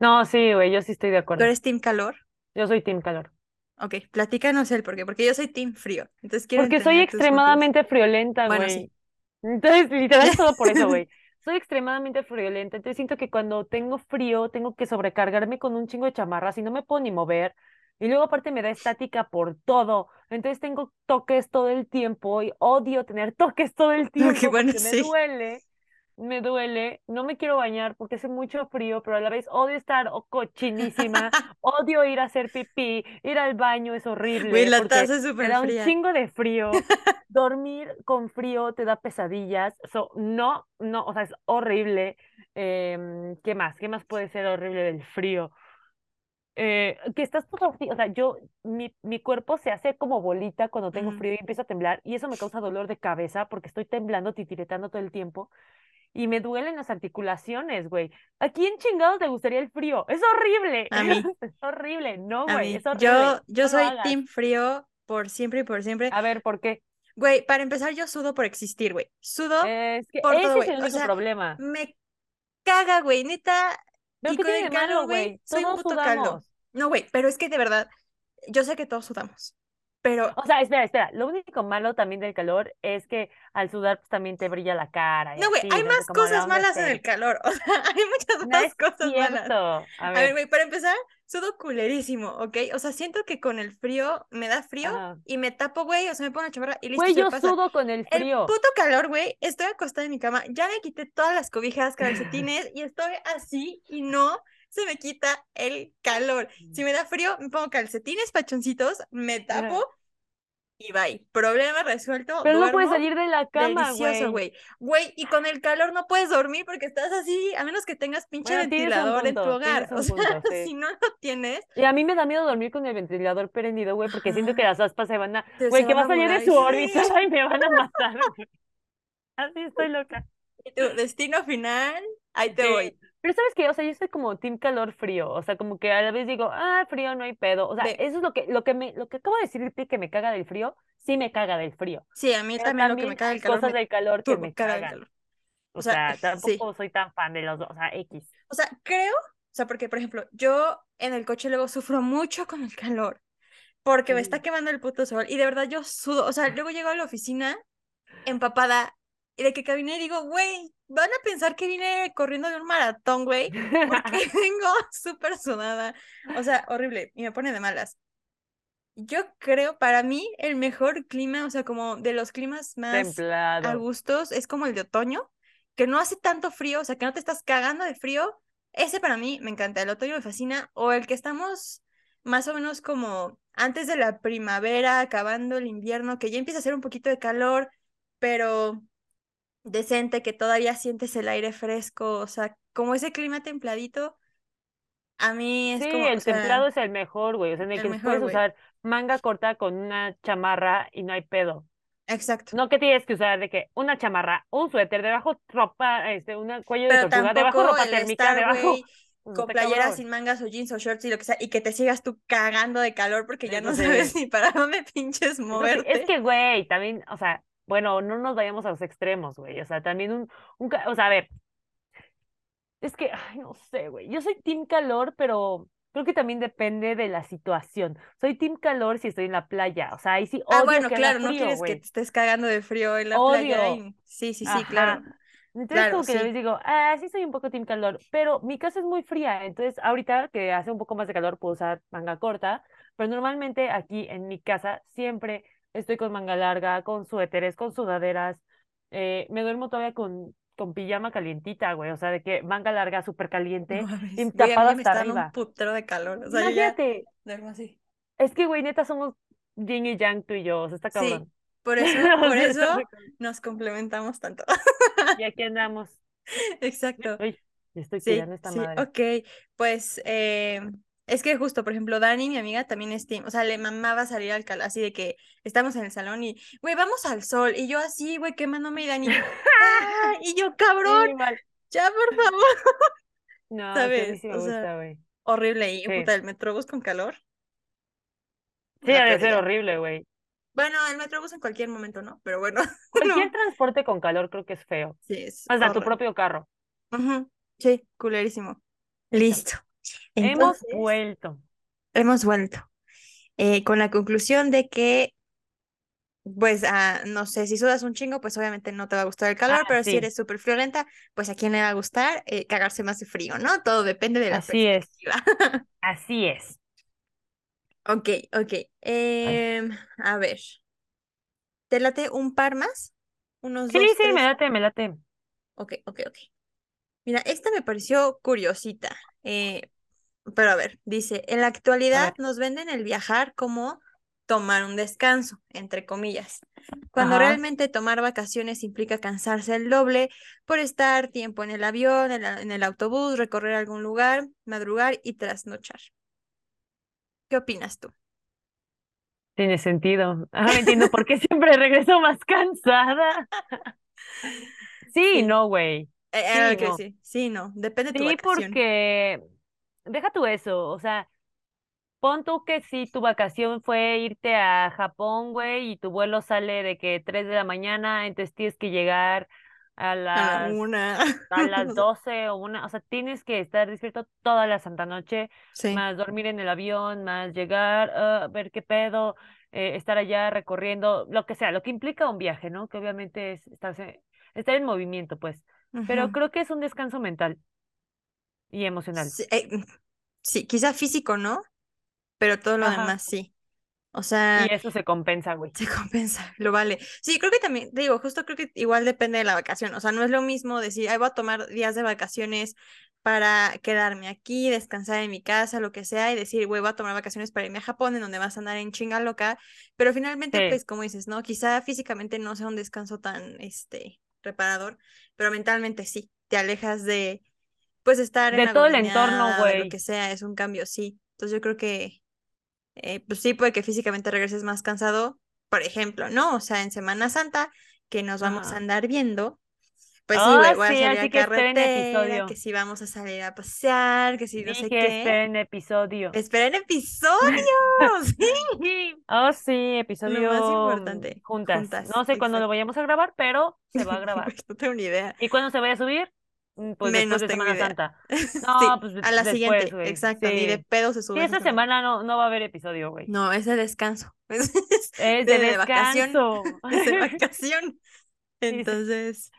No, sí, güey, yo sí estoy de ¿Tú acuerdo. eres team calor? Yo soy team calor. Ok, platícanos el por qué, porque yo soy team frío. Entonces quiero Porque soy motivos. extremadamente friolenta, Bueno, sí. güey. Entonces, literal, todo por eso, güey. [laughs] Soy extremadamente friolenta. Entonces, siento que cuando tengo frío, tengo que sobrecargarme con un chingo de chamarras y no me puedo ni mover. Y luego, aparte, me da estática por todo. Entonces, tengo toques todo el tiempo y odio tener toques todo el [laughs] tiempo bueno, porque me sí. duele. Me duele. No me quiero bañar porque hace mucho frío, pero a la vez odio estar o- cochinísima. [laughs] Odio ir a hacer pipí. Ir al baño es Güey, horrible la porque taza es me súper da un fría. chingo de frío. [laughs] Dormir con frío te da pesadillas. So, no, no, o sea, es horrible. Em, ¿qué más? ¿Qué más puede ser horrible del frío? Eh, que estás todo frío, o sea, yo, mi, mi cuerpo se hace como bolita cuando tengo frío y empiezo a temblar y eso me causa dolor de cabeza porque estoy temblando, titiritando todo el tiempo y me duelen las articulaciones, güey. ¿A quién chingados le gustaría el frío? Es horrible, [laughs] A mí, es horrible, no, güey, es horrible, Yo, yo no soy team frío por siempre y por siempre. A ver, ¿por qué? Güey, para empezar, yo sudo por existir, güey. Sudo Es que por todo, ese es güey. el O sea, problema. me caga, güey, neta. ¿Pero Y qué con tiene de malo, güey, güey? soy un Todos puto caldo. sudamos. No, güey, pero es que de verdad, yo sé que todos sudamos, pero O sea, espera, espera. Lo único malo también del calor es que al sudar pues también te brilla la cara no, güey, hay no más cosas malas en el calor. [laughs] O sea, hay muchas No más cosas malas. cierto. A A ver, güey, para empezar, sudo culerísimo, ¿ok? O sea, siento que con el frío me da frío y me tapo, güey, o sea, me pongo una chamarra y listo, Güey, yo pasa. sudo con el El frío. puto calor, güey, estoy acostada en mi cama, ya me quité todas las cobijas, [laughs] calcetines y estoy así y no se me quita el calor. Si me da frío, me pongo calcetines pachoncitos, me tapo y bye. Problema resuelto, Pero no puedes salir de la cama, Delicioso, güey. güey. Y con el calor no puedes dormir porque estás así, a menos que tengas pinche Bueno, ventilador en tu hogar. [laughs] tienes O un sea, punto, sí. si no lo tienes, Y a mí me da miedo dormir con el ventilador prendido, güey, porque siento que ajá, las aspas se van a, güey, que va a salir de su órbita Sí. [laughs] y me van a matar. [laughs] Así estoy loca. Y tu destino final, ahí te Sí, voy. Pero ¿sabes qué? O sea, yo soy como team calor frío, o sea, como que a la vez digo, ah, frío no hay pedo, o sea, eso es lo que, lo que me, lo que acabo de decirte que me caga del frío, sí me caga del frío, Sí, a mí pero también lo que me caga hay el calor cosas me del calor que me caga cagan, calor. o O sea, sea, [laughs] sí. tampoco soy tan fan de los dos, o sea, X. O sea, creo, o sea, porque por ejemplo, yo en el coche luego sufro mucho con el calor, porque me está quemando el puto sol y de verdad yo sudo, o sea, luego llego a la oficina empapada y de que caminé y digo, güey, van a pensar que vine corriendo de un maratón, güey, porque [laughs] vengo [laughs] súper sudada, o sea, horrible y me pone de malas. Yo creo, para mí, el mejor clima, o sea, como de los climas más a Templado. gustos, es como el de otoño, que no hace tanto frío, o sea, que no te estás cagando de frío. Ese para mí me encanta, el otoño me fascina, o el que estamos más o menos como antes de la primavera, acabando el invierno, que ya empieza a hacer un poquito de calor, pero decente, que todavía sientes el aire fresco, o sea, como ese clima templadito, a mí Sí, es como, o el templado sea, es el mejor, güey, o sea, en el el que mejor, puedes güey. usar manga corta con una chamarra y no hay pedo. Exacto. No que tienes que usar de que una chamarra, un suéter, debajo ropa, este, un cuello de Pero tortuga, debajo ropa térmica, estar, debajo, güey, [laughs] con playeras sin mangas o jeans o shorts y lo que sea, y que te sigas tú cagando de calor porque ya no [laughs] Eso sabes sí, ni para dónde pinches sí, es moverte. que, güey, también, o sea, bueno, no nos vayamos a los extremos, güey, o sea, también un, un, o sea, a ver, es que, ay, no sé, güey, yo soy team calor, pero creo que también depende de la situación. Soy team calor si estoy en la playa, o sea, ahí sí Ah, odio bueno, que claro, no quieres que te estés cagando de frío en la playa y sí, sí, sí, Ajá. claro, Entonces claro, como que les sí. digo, ah, sí soy un poco team calor, pero mi casa es muy fría, entonces ahorita que hace un poco más de calor puedo usar manga corta, pero normalmente aquí en mi casa siempre estoy con manga larga, con suéteres, con sudaderas, eh, me duermo todavía con, con pijama calientita, güey, o sea, de que manga larga, súper No caliente mames, y tapada hasta está dando un arriba. putero de calor, o sea, yo ya Imagínate, duermo así. es que, güey, neta somos yin y yang tú y yo, o sea, está Sí, cabrón. por eso, [laughs] por eso nos complementamos tanto. Y aquí andamos. [laughs] Exacto. Uy, estoy Sí, tirando esta sí, madre. ok. Pues eh, es que justo, por ejemplo, Dani, mi amiga, también es team, o sea, le mamaba salir al cal, así de que estamos en el salón y, güey, vamos al sol. Y yo así, güey, quemándome y Dani, ¡ah! Y yo, [laughs] cabrón, Sí, ya, por [laughs] favor, [laughs] No, ¿sabes? sí me O sea, gusta, güey. horrible. Y Sí. puta, el metrobús con calor, Sí, ha de ser horrible, güey. Bueno, el metrobús en cualquier momento, ¿no? Pero bueno, Cualquier no. transporte con calor creo que es feo. Sí, es Hasta tu propio carro. Sí, culerísimo. Listo. Hemos vuelto. hemos vuelto. eh, con la conclusión de que pues ah, no sé, si sudas un chingo, pues obviamente no te va a gustar el calor, Ah, pero si eres súper friolenta, pues a quién le va a gustar eh, cagarse más de frío, ¿no? Todo depende de la así es. [laughs] Así es. Ok, ok. Em, a ver, ¿te late un par más? Unos Sí, dos, sí, me tres. late, me late. Ok, ok, ok. Mira, esta me pareció curiosita. eh, pero a ver, dice, en la actualidad nos venden el viajar como tomar un descanso, entre comillas, cuando Ajá. realmente tomar vacaciones implica cansarse el doble por estar tiempo en el avión, en, la- en el autobús, recorrer algún lugar, madrugar y trasnochar. ¿Qué opinas tú? Tiene sentido. [laughs] Ahora entiendo por qué siempre regreso más cansada. Sí, Sí, no, güey. eh, Sí, lo que no. sí, sí, no, depende de tu Sí, vacación. porque deja tú eso, o sea, pon tú que si tu vacación fue irte a Japón, güey, y tu vuelo sale de que 3 de la mañana, entonces tienes que llegar a A la las una. a las [laughs] 12 o una, o sea, tienes que estar despierto toda la santa noche, Sí, más dormir en el avión, más llegar, ah, ver qué pedo, eh, estar allá recorriendo, lo que sea, lo que implica un viaje, ¿no? Que obviamente es estarse, estar en movimiento, pues. Pero creo que es un descanso mental y emocional. Sí, eh, sí, quizá físico, ¿no? Pero todo lo Ajá. demás sí. O Y sea, eso se compensa, güey. se [laughs] compensa, lo vale. Sí, creo que también, te digo, justo creo que igual depende de la vacación. O sea, no es lo mismo decir, ay, voy a tomar días de vacaciones para quedarme aquí, descansar en mi casa, lo que sea, y decir, güey, voy a tomar vacaciones para irme a Japón, en donde vas a andar en chinga loca. Pero finalmente, Sí, pues, como dices, ¿no? Quizá físicamente no sea un descanso tan, este, reparador, pero mentalmente sí. Te alejas de, pues, estar en de la todo el entorno, de lo güey. que sea, es un cambio, sí. Entonces yo creo que eh, pues sí, puede que físicamente regreses más cansado, por ejemplo, ¿no? O sea, en Semana Santa, que nos vamos a andar viendo, Pues sí, güey, Ah, voy a sí, salir a así que esperen carretera, episodio. que si vamos a salir a pasear, que si no sé qué. esperen episodio. Esperen [laughs] episodios. Sí. Oh, sí, Lo más episodio importante. juntas. Juntas. No sé cuándo lo vayamos a grabar, pero se va a [laughs] grabar. Güey, No tengo ni idea. ¿Y cuándo se vaya a subir? Mm, Pues Menos después de Semana idea. Santa. [laughs] [laughs] Sí, No, pues de- a la después, siguiente. güey. Exacto, ni de Sí. pedo se Sí, sube esa esta semana no, no va a haber episodio, güey. No, es de descanso. [laughs] Es, Es de de vacación. es de vacación. Sí, sí. Entonces,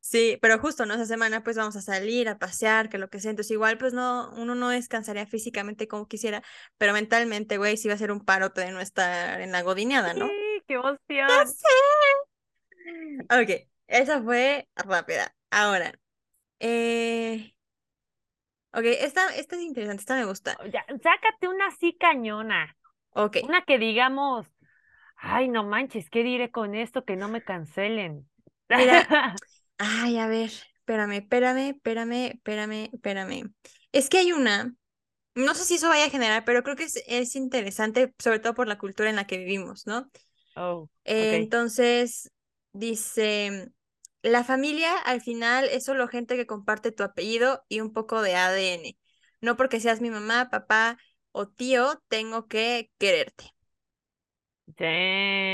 sí, pero justo, ¿no? Esa semana pues vamos a salir a pasear, que lo que sea. Entonces, igual pues no, uno no descansaría físicamente como quisiera, pero mentalmente, güey, sí va a ser un parote de no estar en la godineada, ¿no? Sí, qué emoción. ¡Ya sé! Ok, esa fue rápida. Ahora, eh... Ok, esta, esta es interesante, esta me gusta. Ya, sácate una así cañona. Ok, Una que digamos, ay, no manches, ¿qué diré con esto? Que no me cancelen. Mira. [laughs] ay, a ver, espérame, espérame, espérame, espérame, espérame. Es que hay una, no sé si eso vaya a generar, pero creo que es, es interesante, sobre todo por la cultura en la que vivimos, ¿no? Oh, Eh. Entonces, dice, la familia al final es solo gente que comparte tu apellido y un poco de ADN. No porque seas mi mamá, papá o tío, tengo que quererte. Damn.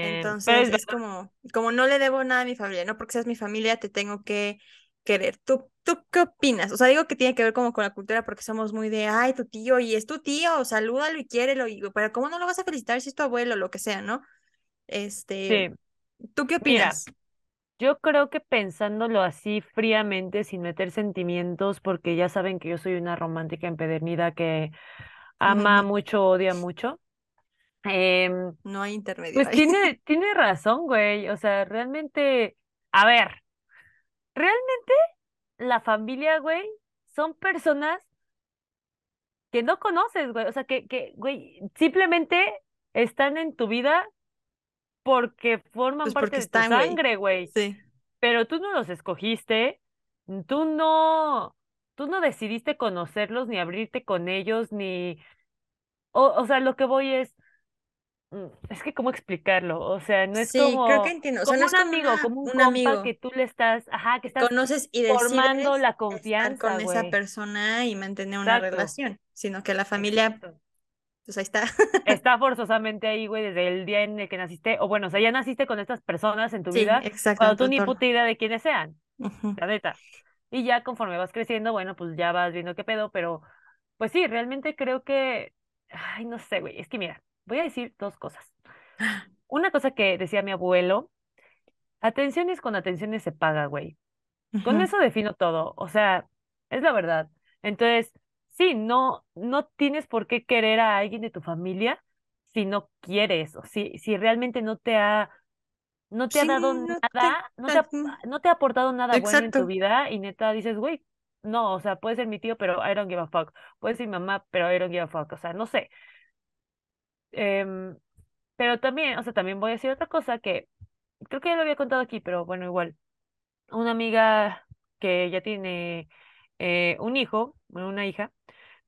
Entonces es como, como no le debo nada a mi familia, no porque seas mi familia te tengo que querer. ¿Tú, tú qué opinas? O sea, digo que tiene que ver como con la cultura porque somos muy de, ay, tu tío, y es tu tío, salúdalo y quiérelo, y, pero ¿cómo no lo vas a felicitar si es tu abuelo, lo que sea, ¿no? Este, Sí, ¿tú qué mira, opinas? Yo creo que pensándolo así fríamente, sin meter sentimientos, porque ya saben que yo soy una romántica empedernida que ama mucho, odia mucho. em, No hay intermedio pues ahí. [laughs] tiene, tiene razón, güey. O sea, realmente, a ver, realmente la familia, güey, son personas que no conoces, güey. O sea, que, que, güey, simplemente están en tu vida porque forman Pues parte de tu sangre, güey. Sí. Pero tú no los escogiste, tú no, tú no decidiste conocerlos, ni abrirte con ellos, ni, o, o sea, lo que voy es, mm, es que cómo explicarlo, o sea, no es Sí, creo que como, entiendo. O sea, como no es un como amigo, una, como un amigo que tú le estás, ajá, que estás conoces y formando la estar confianza, con esa persona y mantener una Exacto, relación, sino que la familia, exacto. Pues ahí está. [laughs] Está forzosamente ahí, güey, desde el día en el que naciste, o bueno, o sea, ya naciste con estas personas en tu Sí, vida, exacto, cuando tú ni puta idea de quiénes sean. Ujú. la neta. Y ya conforme vas creciendo, bueno, pues ya vas viendo qué pedo, pero pues sí, realmente creo que, ay, no sé, güey, es que mira, voy a decir dos cosas. [gasps] Una cosa que decía mi abuelo, atenciones con atenciones se paga, güey. Con Ujú. eso defino todo, o sea, es la verdad. Entonces, sí, no, no tienes por qué querer a alguien de tu familia si no quieres, o si, si realmente no te ha no te ha dado no te... nada, no te ha, no te ha aportado nada bueno en tu vida y neta dices, güey, no, o sea, puede ser mi tío, pero I don't give a fuck. Puede ser mi mamá, pero I don't give a fuck. O sea, no sé. Em, pero también, o sea, también voy a decir otra cosa que creo que ya lo había contado aquí, pero bueno, igual. Una amiga que ya tiene eh, un hijo, una hija,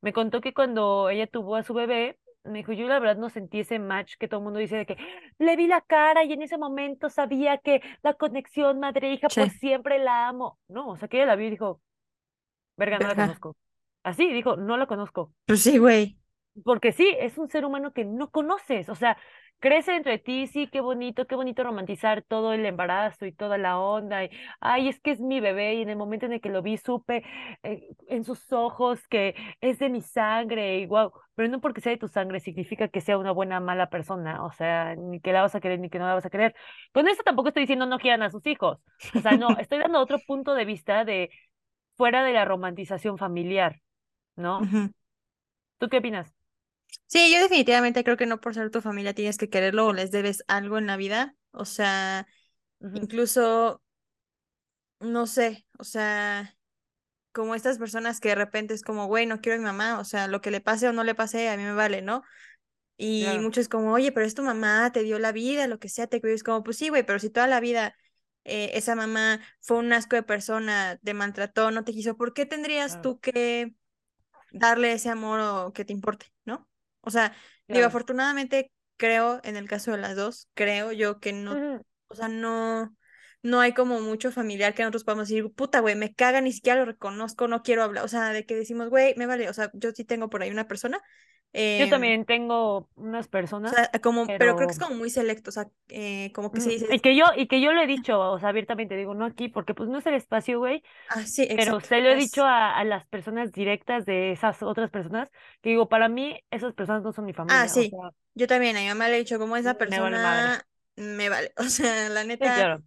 me contó que cuando ella tuvo a su bebé, me dijo, yo la verdad no sentí ese match que todo el mundo dice de que le vi la cara y en ese momento sabía que la conexión madre-hija, pues Che, siempre la amo. No, o sea, que ella la vio y dijo, verga, no la conozco. Así, dijo, no la conozco. Pues sí, güey. Porque sí, es un ser humano que no conoces, o sea, crece dentro de ti, sí, qué bonito, qué bonito romantizar todo el embarazo y toda la onda, y, ay, es que es mi bebé, y en el momento en el que lo vi supe eh, en sus ojos que es de mi sangre, y wow, pero no porque sea de tu sangre significa que sea una buena mala persona, o sea, ni que la vas a querer ni que no la vas a querer. Con esto tampoco estoy diciendo no quieran a sus hijos, o sea, no, estoy dando otro punto de vista de fuera de la romantización familiar, ¿no? Ujú. ¿Tú qué opinas? Sí, yo definitivamente creo que no por ser tu familia tienes que quererlo o les debes algo en la vida. O sea, incluso, no sé, o sea, como estas personas que de repente es como, güey, no quiero a mi mamá, o sea, lo que le pase o no le pase, a mí me vale, ¿no? Y claro. muchos como, oye, pero es tu mamá, te dio la vida, lo que sea, te cuidas como, pues sí, güey, pero si toda la vida eh, esa mamá fue un asco de persona, te maltrató, no te quiso, ¿por qué tendrías Claro, tú que darle ese amor o que te importe, ¿no? O sea, digo, afortunadamente creo, en el caso de las dos, creo yo que no, o sea, no, no hay como mucho familiar que nosotros podamos decir, puta, güey, me caga, ni siquiera lo reconozco, no quiero hablar, o sea, de que decimos, güey, me vale, o sea, yo sí tengo por ahí una persona. Yo em, también tengo unas o personas, sea, como, pero, creo que es como muy selecto, o sea, eh, como que se mm, dice, y que yo, y que yo lo he dicho, o sea, abiertamente digo, no aquí, porque pues no es el espacio, güey, ah, sí, pero se lo he dicho a, a las personas directas de esas otras personas, que digo, para mí esas personas no son mi ah, familia, o sí, sea, yo también, a mi mamá le he dicho, como esa me vale madre. persona me vale, [laughs] o sea, la Sí, neta, claro.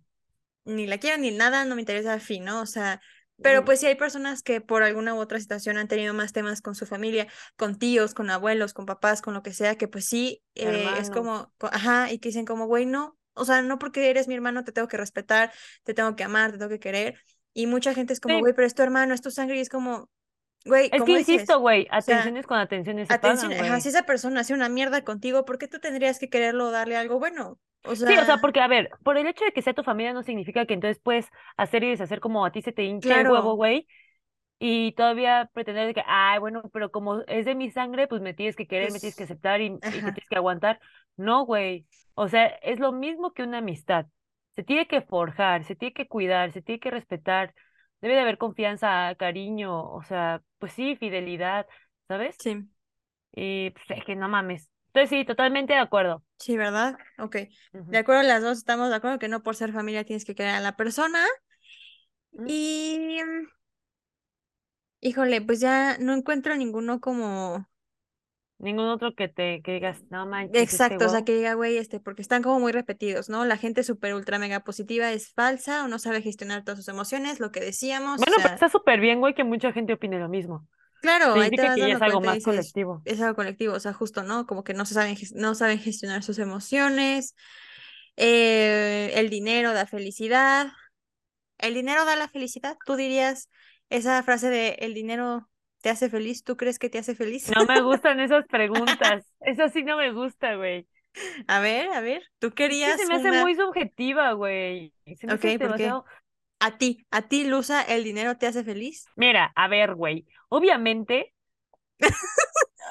ni la quiero ni nada, no me interesa fin, ¿no? O sea, pero pues sí hay personas que por alguna u otra situación han tenido más temas con su familia, con tíos, con abuelos, con papás, con lo que sea, que pues sí, eh, es como, co- ajá, y que dicen como, güey, no, o sea, no porque eres mi hermano te tengo que respetar, te tengo que amar, te tengo que querer, y mucha gente es como, Sí, güey, pero es tu hermano, es tu sangre, y es como, güey, es que dices, insisto, güey, o sea, atenciones con atenciones se atención, pagan, ajá, si esa persona hace una mierda contigo, ¿por qué tú tendrías que quererlo o darle algo bueno? O Sí, o sea, porque, a ver, por el hecho de que sea tu familia no significa que entonces puedes hacer y deshacer como a ti se te hinche el huevo, güey, y todavía pretender de que, ay, bueno, pero como es de mi sangre, pues me tienes que querer, me tienes que pues, aceptar y, y te tienes que aguantar. No, güey. O sea, es lo mismo que una amistad. Se tiene que forjar, se tiene que cuidar, se tiene que respetar. Debe de haber confianza, cariño, o sea, pues sí, fidelidad, ¿sabes? sí. Y pues es que no mames. Entonces sí, totalmente de acuerdo. Sí, ¿verdad? Ok. De acuerdo, las dos estamos de acuerdo que no por ser familia tienes que querer a la persona. Y, híjole, pues ya no encuentro ninguno como Ningún otro que te que digas, no manches, este exacto, o sea, que diga, güey, este, porque están como muy repetidos, ¿no? La gente súper ultra mega positiva es falsa o no sabe gestionar todas sus emociones, lo que decíamos, o Bueno, pero está súper bien, güey, que mucha gente opine lo mismo. Claro, ahí te vas es algo cuenta más dices, colectivo. es algo colectivo, o sea, justo, ¿no? Como que no se saben, no saben gestionar sus emociones, eh, el dinero da felicidad. ¿El dinero da la felicidad? ¿Tú dirías esa frase de el dinero te hace feliz? ¿Tú crees que te hace feliz? No me [laughs] gustan esas preguntas. Eso sí no me gusta, güey. A ver, a ver, tú Es que se querías me hace muy subjetiva, güey. Se me Ok, hace. A ti, a ti, Luza, ¿el dinero te hace feliz? Mira, a ver, güey. Obviamente, [laughs]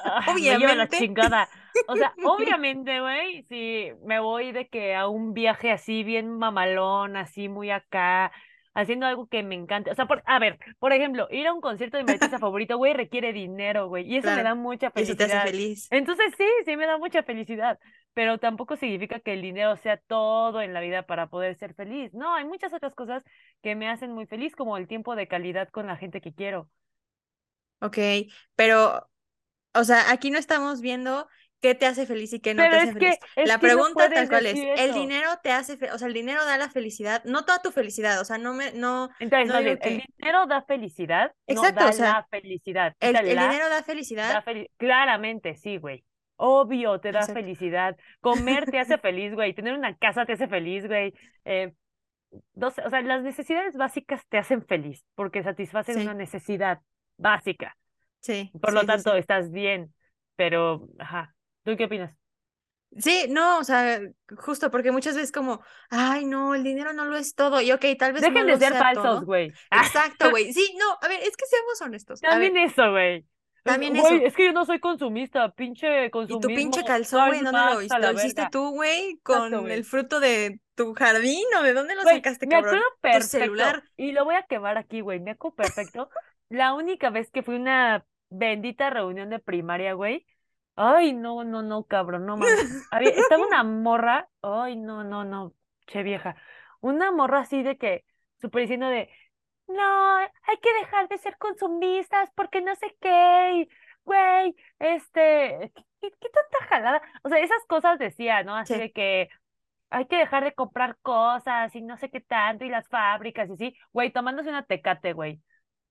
ah, me lleva la Obviamente. chingada. O sea, [laughs] obviamente, güey, si me voy de que a un viaje así bien mamalón, así muy acá, haciendo algo que me encante. O sea, por, a ver, por ejemplo, ir a un concierto de mi artista [laughs] favorito, güey, requiere dinero, güey, y eso me da mucha y eso te hace felicidad. feliz. Entonces, sí, sí me da mucha felicidad, pero tampoco significa que el dinero sea todo en la vida para poder ser feliz. No, hay muchas otras cosas que me hacen muy feliz, como el tiempo de calidad con la gente que quiero. Ok, pero, o sea, aquí no estamos viendo qué te hace feliz y qué no te hace que, feliz. La que no pregunta tal cual es, ¿el dinero te hace, o sea, el dinero da la felicidad? No toda tu felicidad, o sea, no me, no, Entonces, no bien, el dinero da felicidad, no Exacto, o da sea, la felicidad. el, Quita el la, dinero da felicidad. da felicidad. Claramente, sí, güey. Obvio, te da Exacto. felicidad. Comer te hace feliz, güey. Tener una casa te hace feliz, güey. Eh, o sea, las necesidades básicas te hacen feliz porque satisfacen una necesidad básica. sí, Por lo sí, tanto, sí. estás bien. Pero, ajá. ¿Tú qué opinas? Sí, no, o sea, justo porque muchas veces como, ay, no, el dinero no lo es todo. Y ok, tal vez no Dejen de lo ser sea falsos, güey. [laughs] Exacto, güey. Sí, no, a ver, es que seamos honestos. A También ver, eso, güey. También Güey, eso. es que yo no soy consumista, pinche Y tu pinche calzón, güey, ¿dónde lo, a lo hiciste tú, güey? Exacto, Con el fruto de tu jardín o de dónde lo Güey, sacaste, me acuerdo cabrón? Tu perfecto, celular. y lo voy a quemar aquí, güey, me acuerdo perfecto. La única vez que fui a una bendita reunión de primaria, güey. Ay, no, no, no, cabrón, no mames. Había, estaba una [laughs] morra, ay, no, no, no, che vieja. Una morra así de que, súper diciendo de, no, hay que dejar de ser consumistas porque no sé qué, güey, este, ¿qué, qué, tanta jalada? O sea, esas cosas decía, ¿no? Así Sí. de que hay que dejar de comprar cosas y no sé qué tanto, y las fábricas y sí, güey, tomándose una tecate, güey.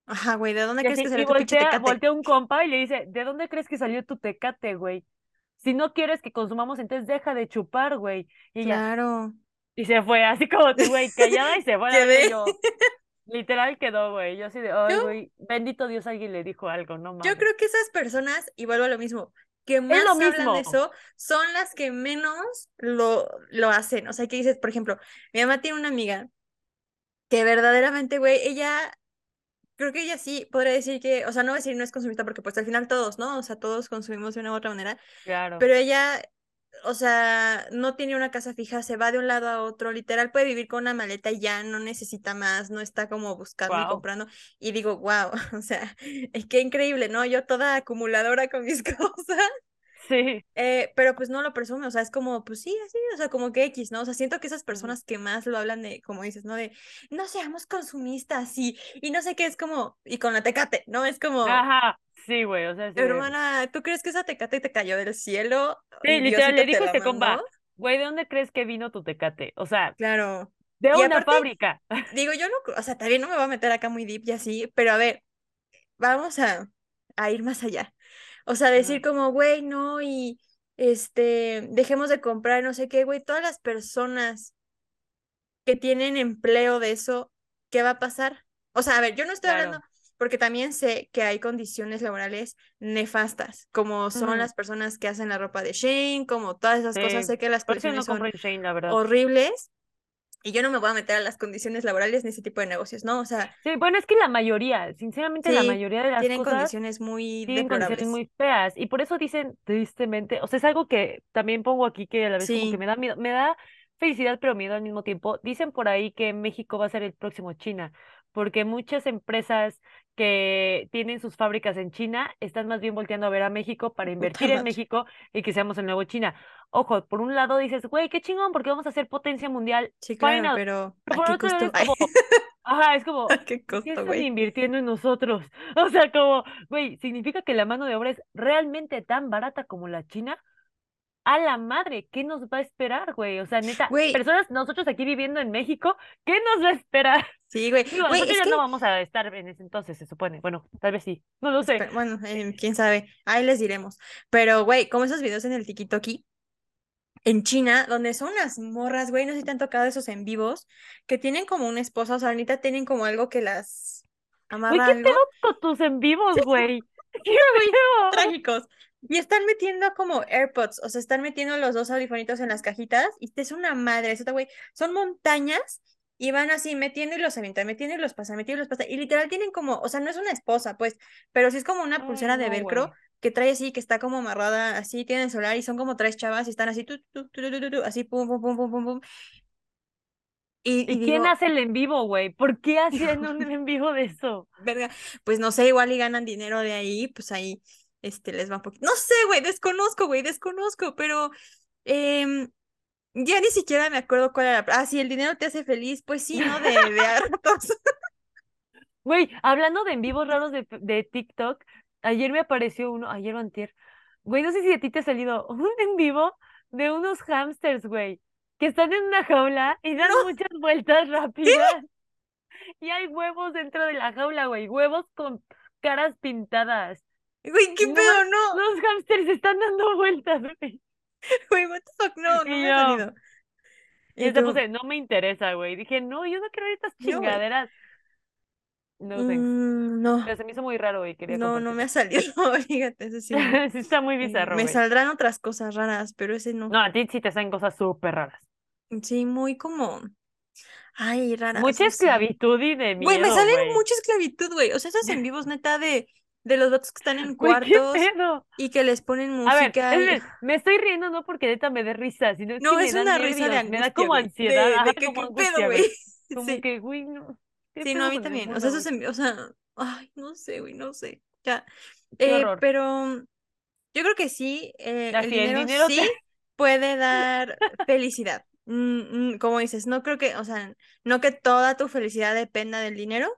Ajá, güey, ¿de dónde Y crees que así, y salió tu voltea, tecate? voltea un compa y le dice, ¿de dónde crees que salió tu tecate, güey? Si no quieres que consumamos, entonces deja de chupar, güey. Y Claro. y se fue, así como güey, callada y se [laughs] fue yo, literal quedó, güey. Yo así de, ay, Yo güey, bendito Dios, alguien le dijo algo, no Yo mames. creo que esas personas, y vuelvo a lo mismo, que lo más hablan de eso, son las que menos lo, lo hacen. O sea, que dices, por ejemplo, mi mamá tiene una amiga que verdaderamente, güey, ella, creo que ella sí podría decir que, o sea, no voy a decir no es consumista porque pues al final todos, ¿no? O sea, todos consumimos de una u otra manera, claro. pero ella o sea, no tiene una casa fija, se va de un lado a otro, literal puede vivir con una maleta y ya no necesita más, no está como buscando y comprando. Y digo, wow, [laughs] o sea, es que increíble, ¿no? Yo toda acumuladora con mis [laughs] cosas. Sí. Eh, pero pues no lo presume, o sea, es como, pues sí, así, o sea, como que X, ¿no? O sea, siento que esas personas que más lo hablan de, como dices, ¿no? De, no seamos consumistas y, y no sé qué, es como, y con la tecate, ¿no? Es como, Ajá. Sí, güey. O sea, sí hermana, ¿tú crees que esa tecate te cayó del cielo Sí, literal, le dijo este compa, güey, ¿de dónde crees que vino tu tecate? O sea, Claro. de Y una aparte, fábrica. [laughs] digo, yo no, o sea, también no me voy a meter acá muy deep y así, pero a ver, vamos a, a ir más allá. O sea, decir como, güey, no, y este, dejemos de comprar, no sé qué, güey, todas las personas que tienen empleo de eso, ¿qué va a pasar? O sea, a ver, yo no estoy Claro. hablando, porque también sé que hay condiciones laborales nefastas, como son las personas que hacen la ropa de Shane, como todas esas cosas, sé que las no condiciones son Shane, la verdad. horribles. Y yo no me voy a meter a las condiciones laborales en ese tipo de negocios, ¿no? O sea, Sí, bueno, es que la mayoría, sinceramente, la sí, mayoría de las tienen cosas condiciones muy tienen condiciones muy feas. Y por eso dicen, tristemente, o sea, es algo que también pongo aquí que a la vez como que Sí, me da miedo, me da felicidad, pero miedo al mismo tiempo. Dicen por ahí que México va a ser el próximo China, porque muchas empresas que tienen sus fábricas en China están más bien volteando a ver a México para [laughs] invertir en. México y que seamos el nuevo China. Ojo, por un lado dices, güey, qué chingón, porque vamos a ser potencia mundial. Sí, claro, pero Pero ¿a por qué otro lado es como, [laughs] ajá, es como, ¿a qué ¿qué costo, están güey? invirtiendo en nosotros? [laughs] O sea, como, güey, ¿significa que la mano de obra es realmente tan barata como la China? A la madre, ¿qué nos va a esperar, güey? O sea, neta, Güey, personas, nosotros aquí viviendo en México, ¿qué nos va a esperar? sí, güey. Digo, Güey, nosotros ya que, no vamos a estar en ese entonces, se supone. Bueno, tal vez sí, no lo sé. bueno, eh, quién sabe, ahí les diremos. Pero, güey, como esos videos en el TikTok en China, donde son unas morras, güey, no sé si te han tocado esos en vivos, que tienen como una esposa, o sea, ahorita tienen como algo que las Güey, amarra ¿qué algo. con tus en vivos, [laughs] güey? [laughs] ¿Qué güey, trágicos. Y están metiendo como AirPods, o sea, están metiendo los dos audifonitos en las cajitas y es una madre, eso güey. Son montañas y van así metiendo y los avientan, metiendo y los pasan, metiendo y los pasan. Y literal tienen como, o sea, no es una esposa, pues, pero sí es como una pulsera de velcro güey. que trae así, que está como amarrada así, tienen el celular y son como tres chavas y están así, tu, tu, tu, así, pum, pum, pum, pum, pum, pum. Y, y ¿Y quién hace el en vivo, güey? ¿Por qué [laughs] hacían un en vivo de eso? verga, pues no sé, igual y ganan dinero de ahí, pues ahí, este, les va un poquito. No sé, güey, desconozco, güey, desconozco, pero em, ya ni siquiera me acuerdo cuál era. Ah, sí, el dinero te hace feliz, pues sí, ¿no? De, de a [laughs] ratos. Güey, hablando de en vivos raros de, de TikTok, ayer me apareció uno, ayer o antier. Güey, no sé si a ti te ha salido [laughs] un en vivo de unos hamsters, güey, que están en una jaula y dan No, muchas vueltas rápidas. Y hay huevos dentro de la jaula, güey, huevos con caras pintadas. Güey, ¿qué No pedo? No, los hamsters están dando vueltas, güey. [laughs] güey, what the fuck, no, no Y me ha yo, salido. y Y te tú, puse, no me interesa, güey. Dije, no, yo no quiero ver estas chingaderas. No mm, no, Pero se me hizo muy raro y quería no, no me ha salido, [laughs] fíjate, ese sí. [laughs] Sí está muy bizarro, me saldrán otras cosas raras, pero ese no. No, a ti sí te salen cosas súper raras. Sí, muy como, ay, raras, Mucha sé. esclavitud y de Güey, me miedo, salen güey. mucha esclavitud, güey. O sea, esos en vivos neta de, de los vatos que están en [laughs] Güey, ¿qué cuartos y que les ponen A ver, música es y... ver, me estoy riendo no porque neta me dé risa, sino No, que me es dan una risa de nervios, me da angustia, como ansiedad, De, de que, como ¿qué pedo, angustia, güey? güey. [laughs] Como Sí, que, güey, no. ¿Qué sí, no, a mí también. O sea, esos güey? en o sea, ay, no sé, güey, no sé. Ya. Eh, pero yo creo que sí, eh, el dinero te... sí puede [laughs] dar felicidad. Mm, mm, como dices, no creo que, o sea, no que toda tu felicidad dependa del dinero,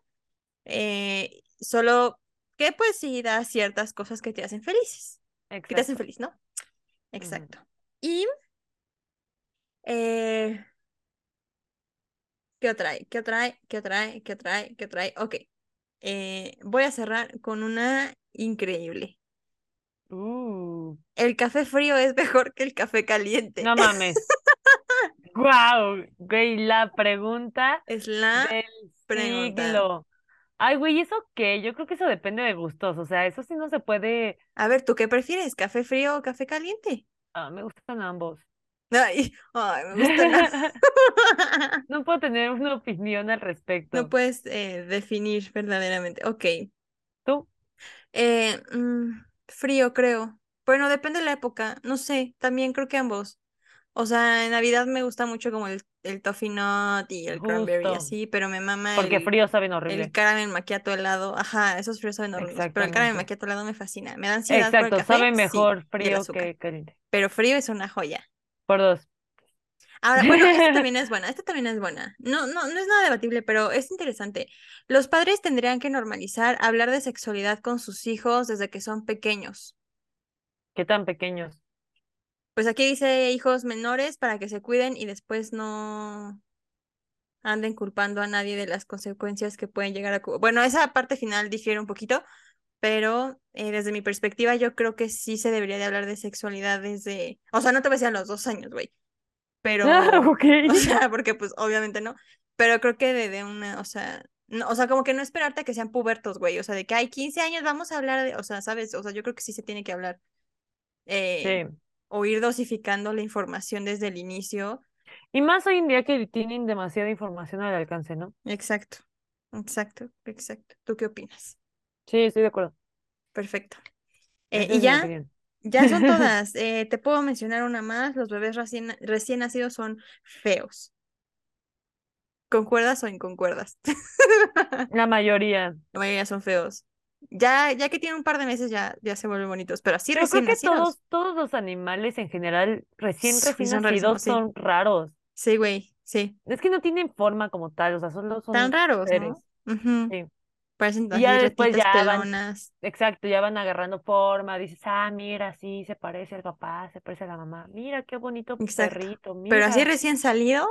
eh, solo que pues sí da ciertas cosas que te hacen felices, que te hacen Exacto. feliz, ¿no? Exacto. Y, eh, ¿qué otra hay? ¿Qué otra hay? ¿Qué otra hay? ¿Qué otra hay? ¿Qué otra hay? Ok. Eh, voy a cerrar con una increíble. Uh, El café frío es mejor que el café caliente. no mames. [laughs] Wow, güey, la pregunta Es la del pregunta. siglo. Ay, güey, ¿eso qué? Yo creo que eso depende de gustos, o sea, eso sí no se puede... A ver, ¿tú qué prefieres? ¿Café frío o café caliente? Ah, me gustan ambos. Ay, [laughs] ay, me gusta la... [laughs] [laughs] No puedo tener una opinión al No respecto. puedes eh, definir verdaderamente. Ok. ¿Tú? Eh, mm, frío, creo. Bueno, depende de la época, no sé, también creo que ambos. O sea, en Navidad me gusta mucho como el, el toffee nut y el cranberry así, pero me mama Porque el, fríos saben el horrible. caramel macchiato helado. Ajá, esos fríos saben horribles, pero el caramel macchiato helado me fascina. Me da ansiedad por el Exacto, café, sabe mejor el frío que caliente. pero frío es una joya. Por dos. Ahora, bueno, esta [laughs] también es buena, esta también es buena. No, no, no es nada debatible, pero es interesante. Los padres tendrían que normalizar hablar de sexualidad con sus hijos desde que son pequeños. ¿Qué tan pequeños? Pues aquí dice hijos menores para que se cuiden y después no anden culpando a nadie de las consecuencias que pueden llegar a... Bueno, esa parte final difiere un poquito, pero eh, desde mi perspectiva yo creo que sí se debería de hablar de sexualidad desde... O sea, no te voy a decir a los dos años, güey, [laughs] pero... Ah, ok. [laughs] O sea, porque pues obviamente no, pero creo que de, de una, o sea, no, o sea, como que no esperarte a que sean pubertos, güey, o sea, de que hay 15 años vamos a hablar de, o sea, ¿sabes? O sea, yo creo que sí se tiene que hablar. Eh, Sí. O ir dosificando la información desde el inicio. Y más hoy en día que tienen demasiada información al alcance, ¿no? Exacto, exacto, exacto. ¿Tú qué opinas? Sí, estoy de acuerdo. Perfecto. Eh, y ya, ya son [laughs] todas. Eh, te puedo mencionar una más. Los bebés recién, recién nacidos son feos. ¿Concuerdas o inconcuerdas? [laughs] La mayoría. La mayoría son feos. Ya, ya que tienen un par de meses ya, ya se vuelven bonitos, pero así Pero creo recién que nacidos. todos, todos los animales en general, recién, Sí, recién son nacidos, rarísimos, sí. son raros. Sí, güey, sí. Es que no tienen forma como tal, o sea, solo son Tan raros. ¿no? Sí. Parecen Y ya después ya van- pelonas. Exacto, ya van agarrando forma, dices, ah, mira, sí, se parece al papá, se parece a la mamá, mira qué bonito Exacto. perrito, Pero así recién salido,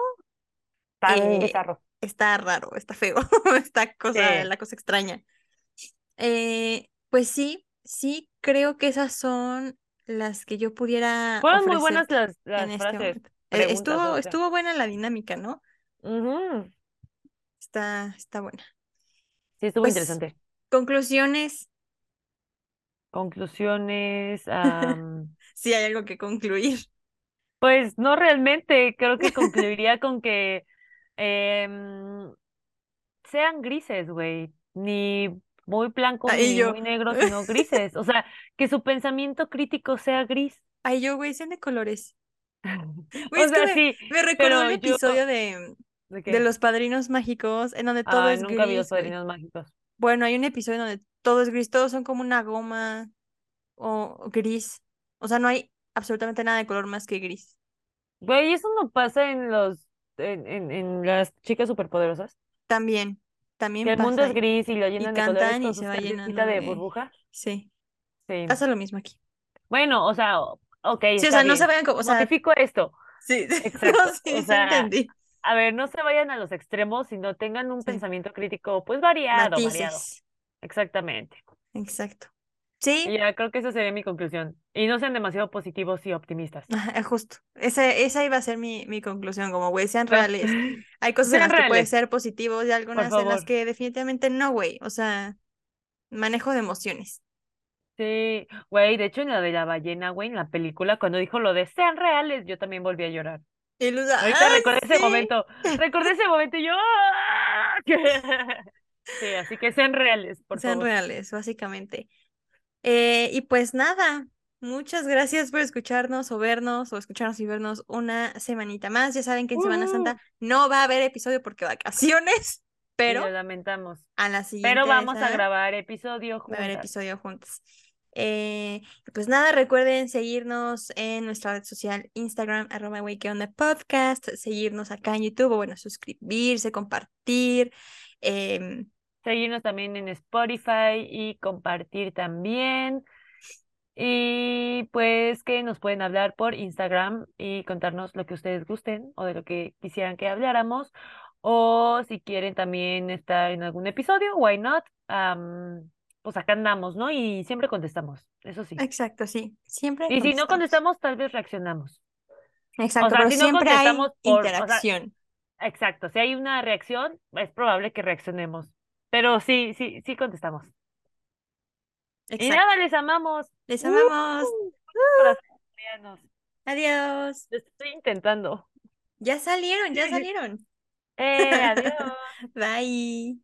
tan eh, está raro, está feo, [laughs] está cosa, Sí. la cosa extraña. Eh, pues sí, sí, creo que esas son las que yo pudiera Fueron muy buenas las, las en este frases. Eh, estuvo, o sea. estuvo buena la dinámica, ¿no? Está, está buena. Sí, estuvo Pues, interesante. Conclusiones, Conclusiones, [laughs] si hay algo que concluir. pues no realmente, creo que [laughs] concluiría con que em, sean grises, güey, ni muy blancos Ahí ni yo, muy negros, [laughs] sino grises, o sea, que su pensamiento crítico sea gris. ahí yo, güey, sean de colores. [laughs] Güey, O sea, me, sí, me recordó el yo, episodio de, ¿de los padrinos mágicos, en donde todo Ay, es nunca vi los gris, güey. padrinos mágicos. Bueno, hay un episodio donde todo es gris, todos son como una goma o o gris. O sea, no hay absolutamente nada de color más que gris. Güey, eso no pasa en los, en, en, en las chicas superpoderosas. También, también el mundo es Y, gris y lo y llenan de colores y se va llenando de de... burbuja. Sí, Sí. pasa lo mismo aquí. Bueno, o sea, ok, Sí, o sea, no se vayan como... O sea, Modifico esto. sí, [laughs] Exacto. no, sí, O sí sea, entendí. a ver, no se vayan a los extremos, sino tengan un Sí. pensamiento crítico, pues variado, variado. Matices. Exactamente. Exacto. Y Sí, ya creo que esa sería mi conclusión. Y no sean demasiado positivos y optimistas. ajá, [laughs] justo. Ese, esa iba a ser mi, mi conclusión, como, güey, sean reales. [laughs] Hay cosas en Sean las que puedes ser positivos y algunas en las que definitivamente no, güey. O sea, manejo de emociones. Sí, güey, de hecho en la de la ballena, güey, en la película, cuando dijo lo de sean reales, yo también volví a llorar. Y Luz, Ahorita ¡ay, recordé ese momento, recordé ese momento y yo... ¡ah! [laughs] Sí, así que sean reales, por Sean favor. reales, básicamente. Eh, y pues nada, muchas gracias por escucharnos o vernos o escucharnos y vernos una semanita más. Ya saben que en Semana Ujú. Santa no va a haber episodio porque vacaciones, [laughs] pero lo lamentamos. a la siguiente Pero vamos esa a grabar episodio a haber juntas. episodio juntos. Eh, pues nada, recuerden seguirnos en nuestra red social Instagram, arroba wey, ¿qué onda podcast, seguirnos acá en YouTube, o bueno, suscribirse, compartir. em, Seguirnos también en Spotify y compartir también. Y pues que nos pueden hablar por Instagram y contarnos lo que ustedes gusten o de lo que quisieran que habláramos. O si quieren también estar en algún episodio, why not? Am, pues acá andamos, ¿no? Y siempre contestamos, eso sí. exacto, sí, siempre Y si no contestamos. tal vez reaccionamos. Exacto, O sea, pero si no siempre hay contestamos por, o sea, interacción. exacto, si hay una reacción, es probable que reaccionemos. Pero sí, sí, sí contestamos. Y Exacto. nada, les amamos. Les amamos. ¡Uh! Adiós. Lo estoy intentando. Ya salieron, ya [laughs] salieron. Eh, adiós. [laughs] Bye.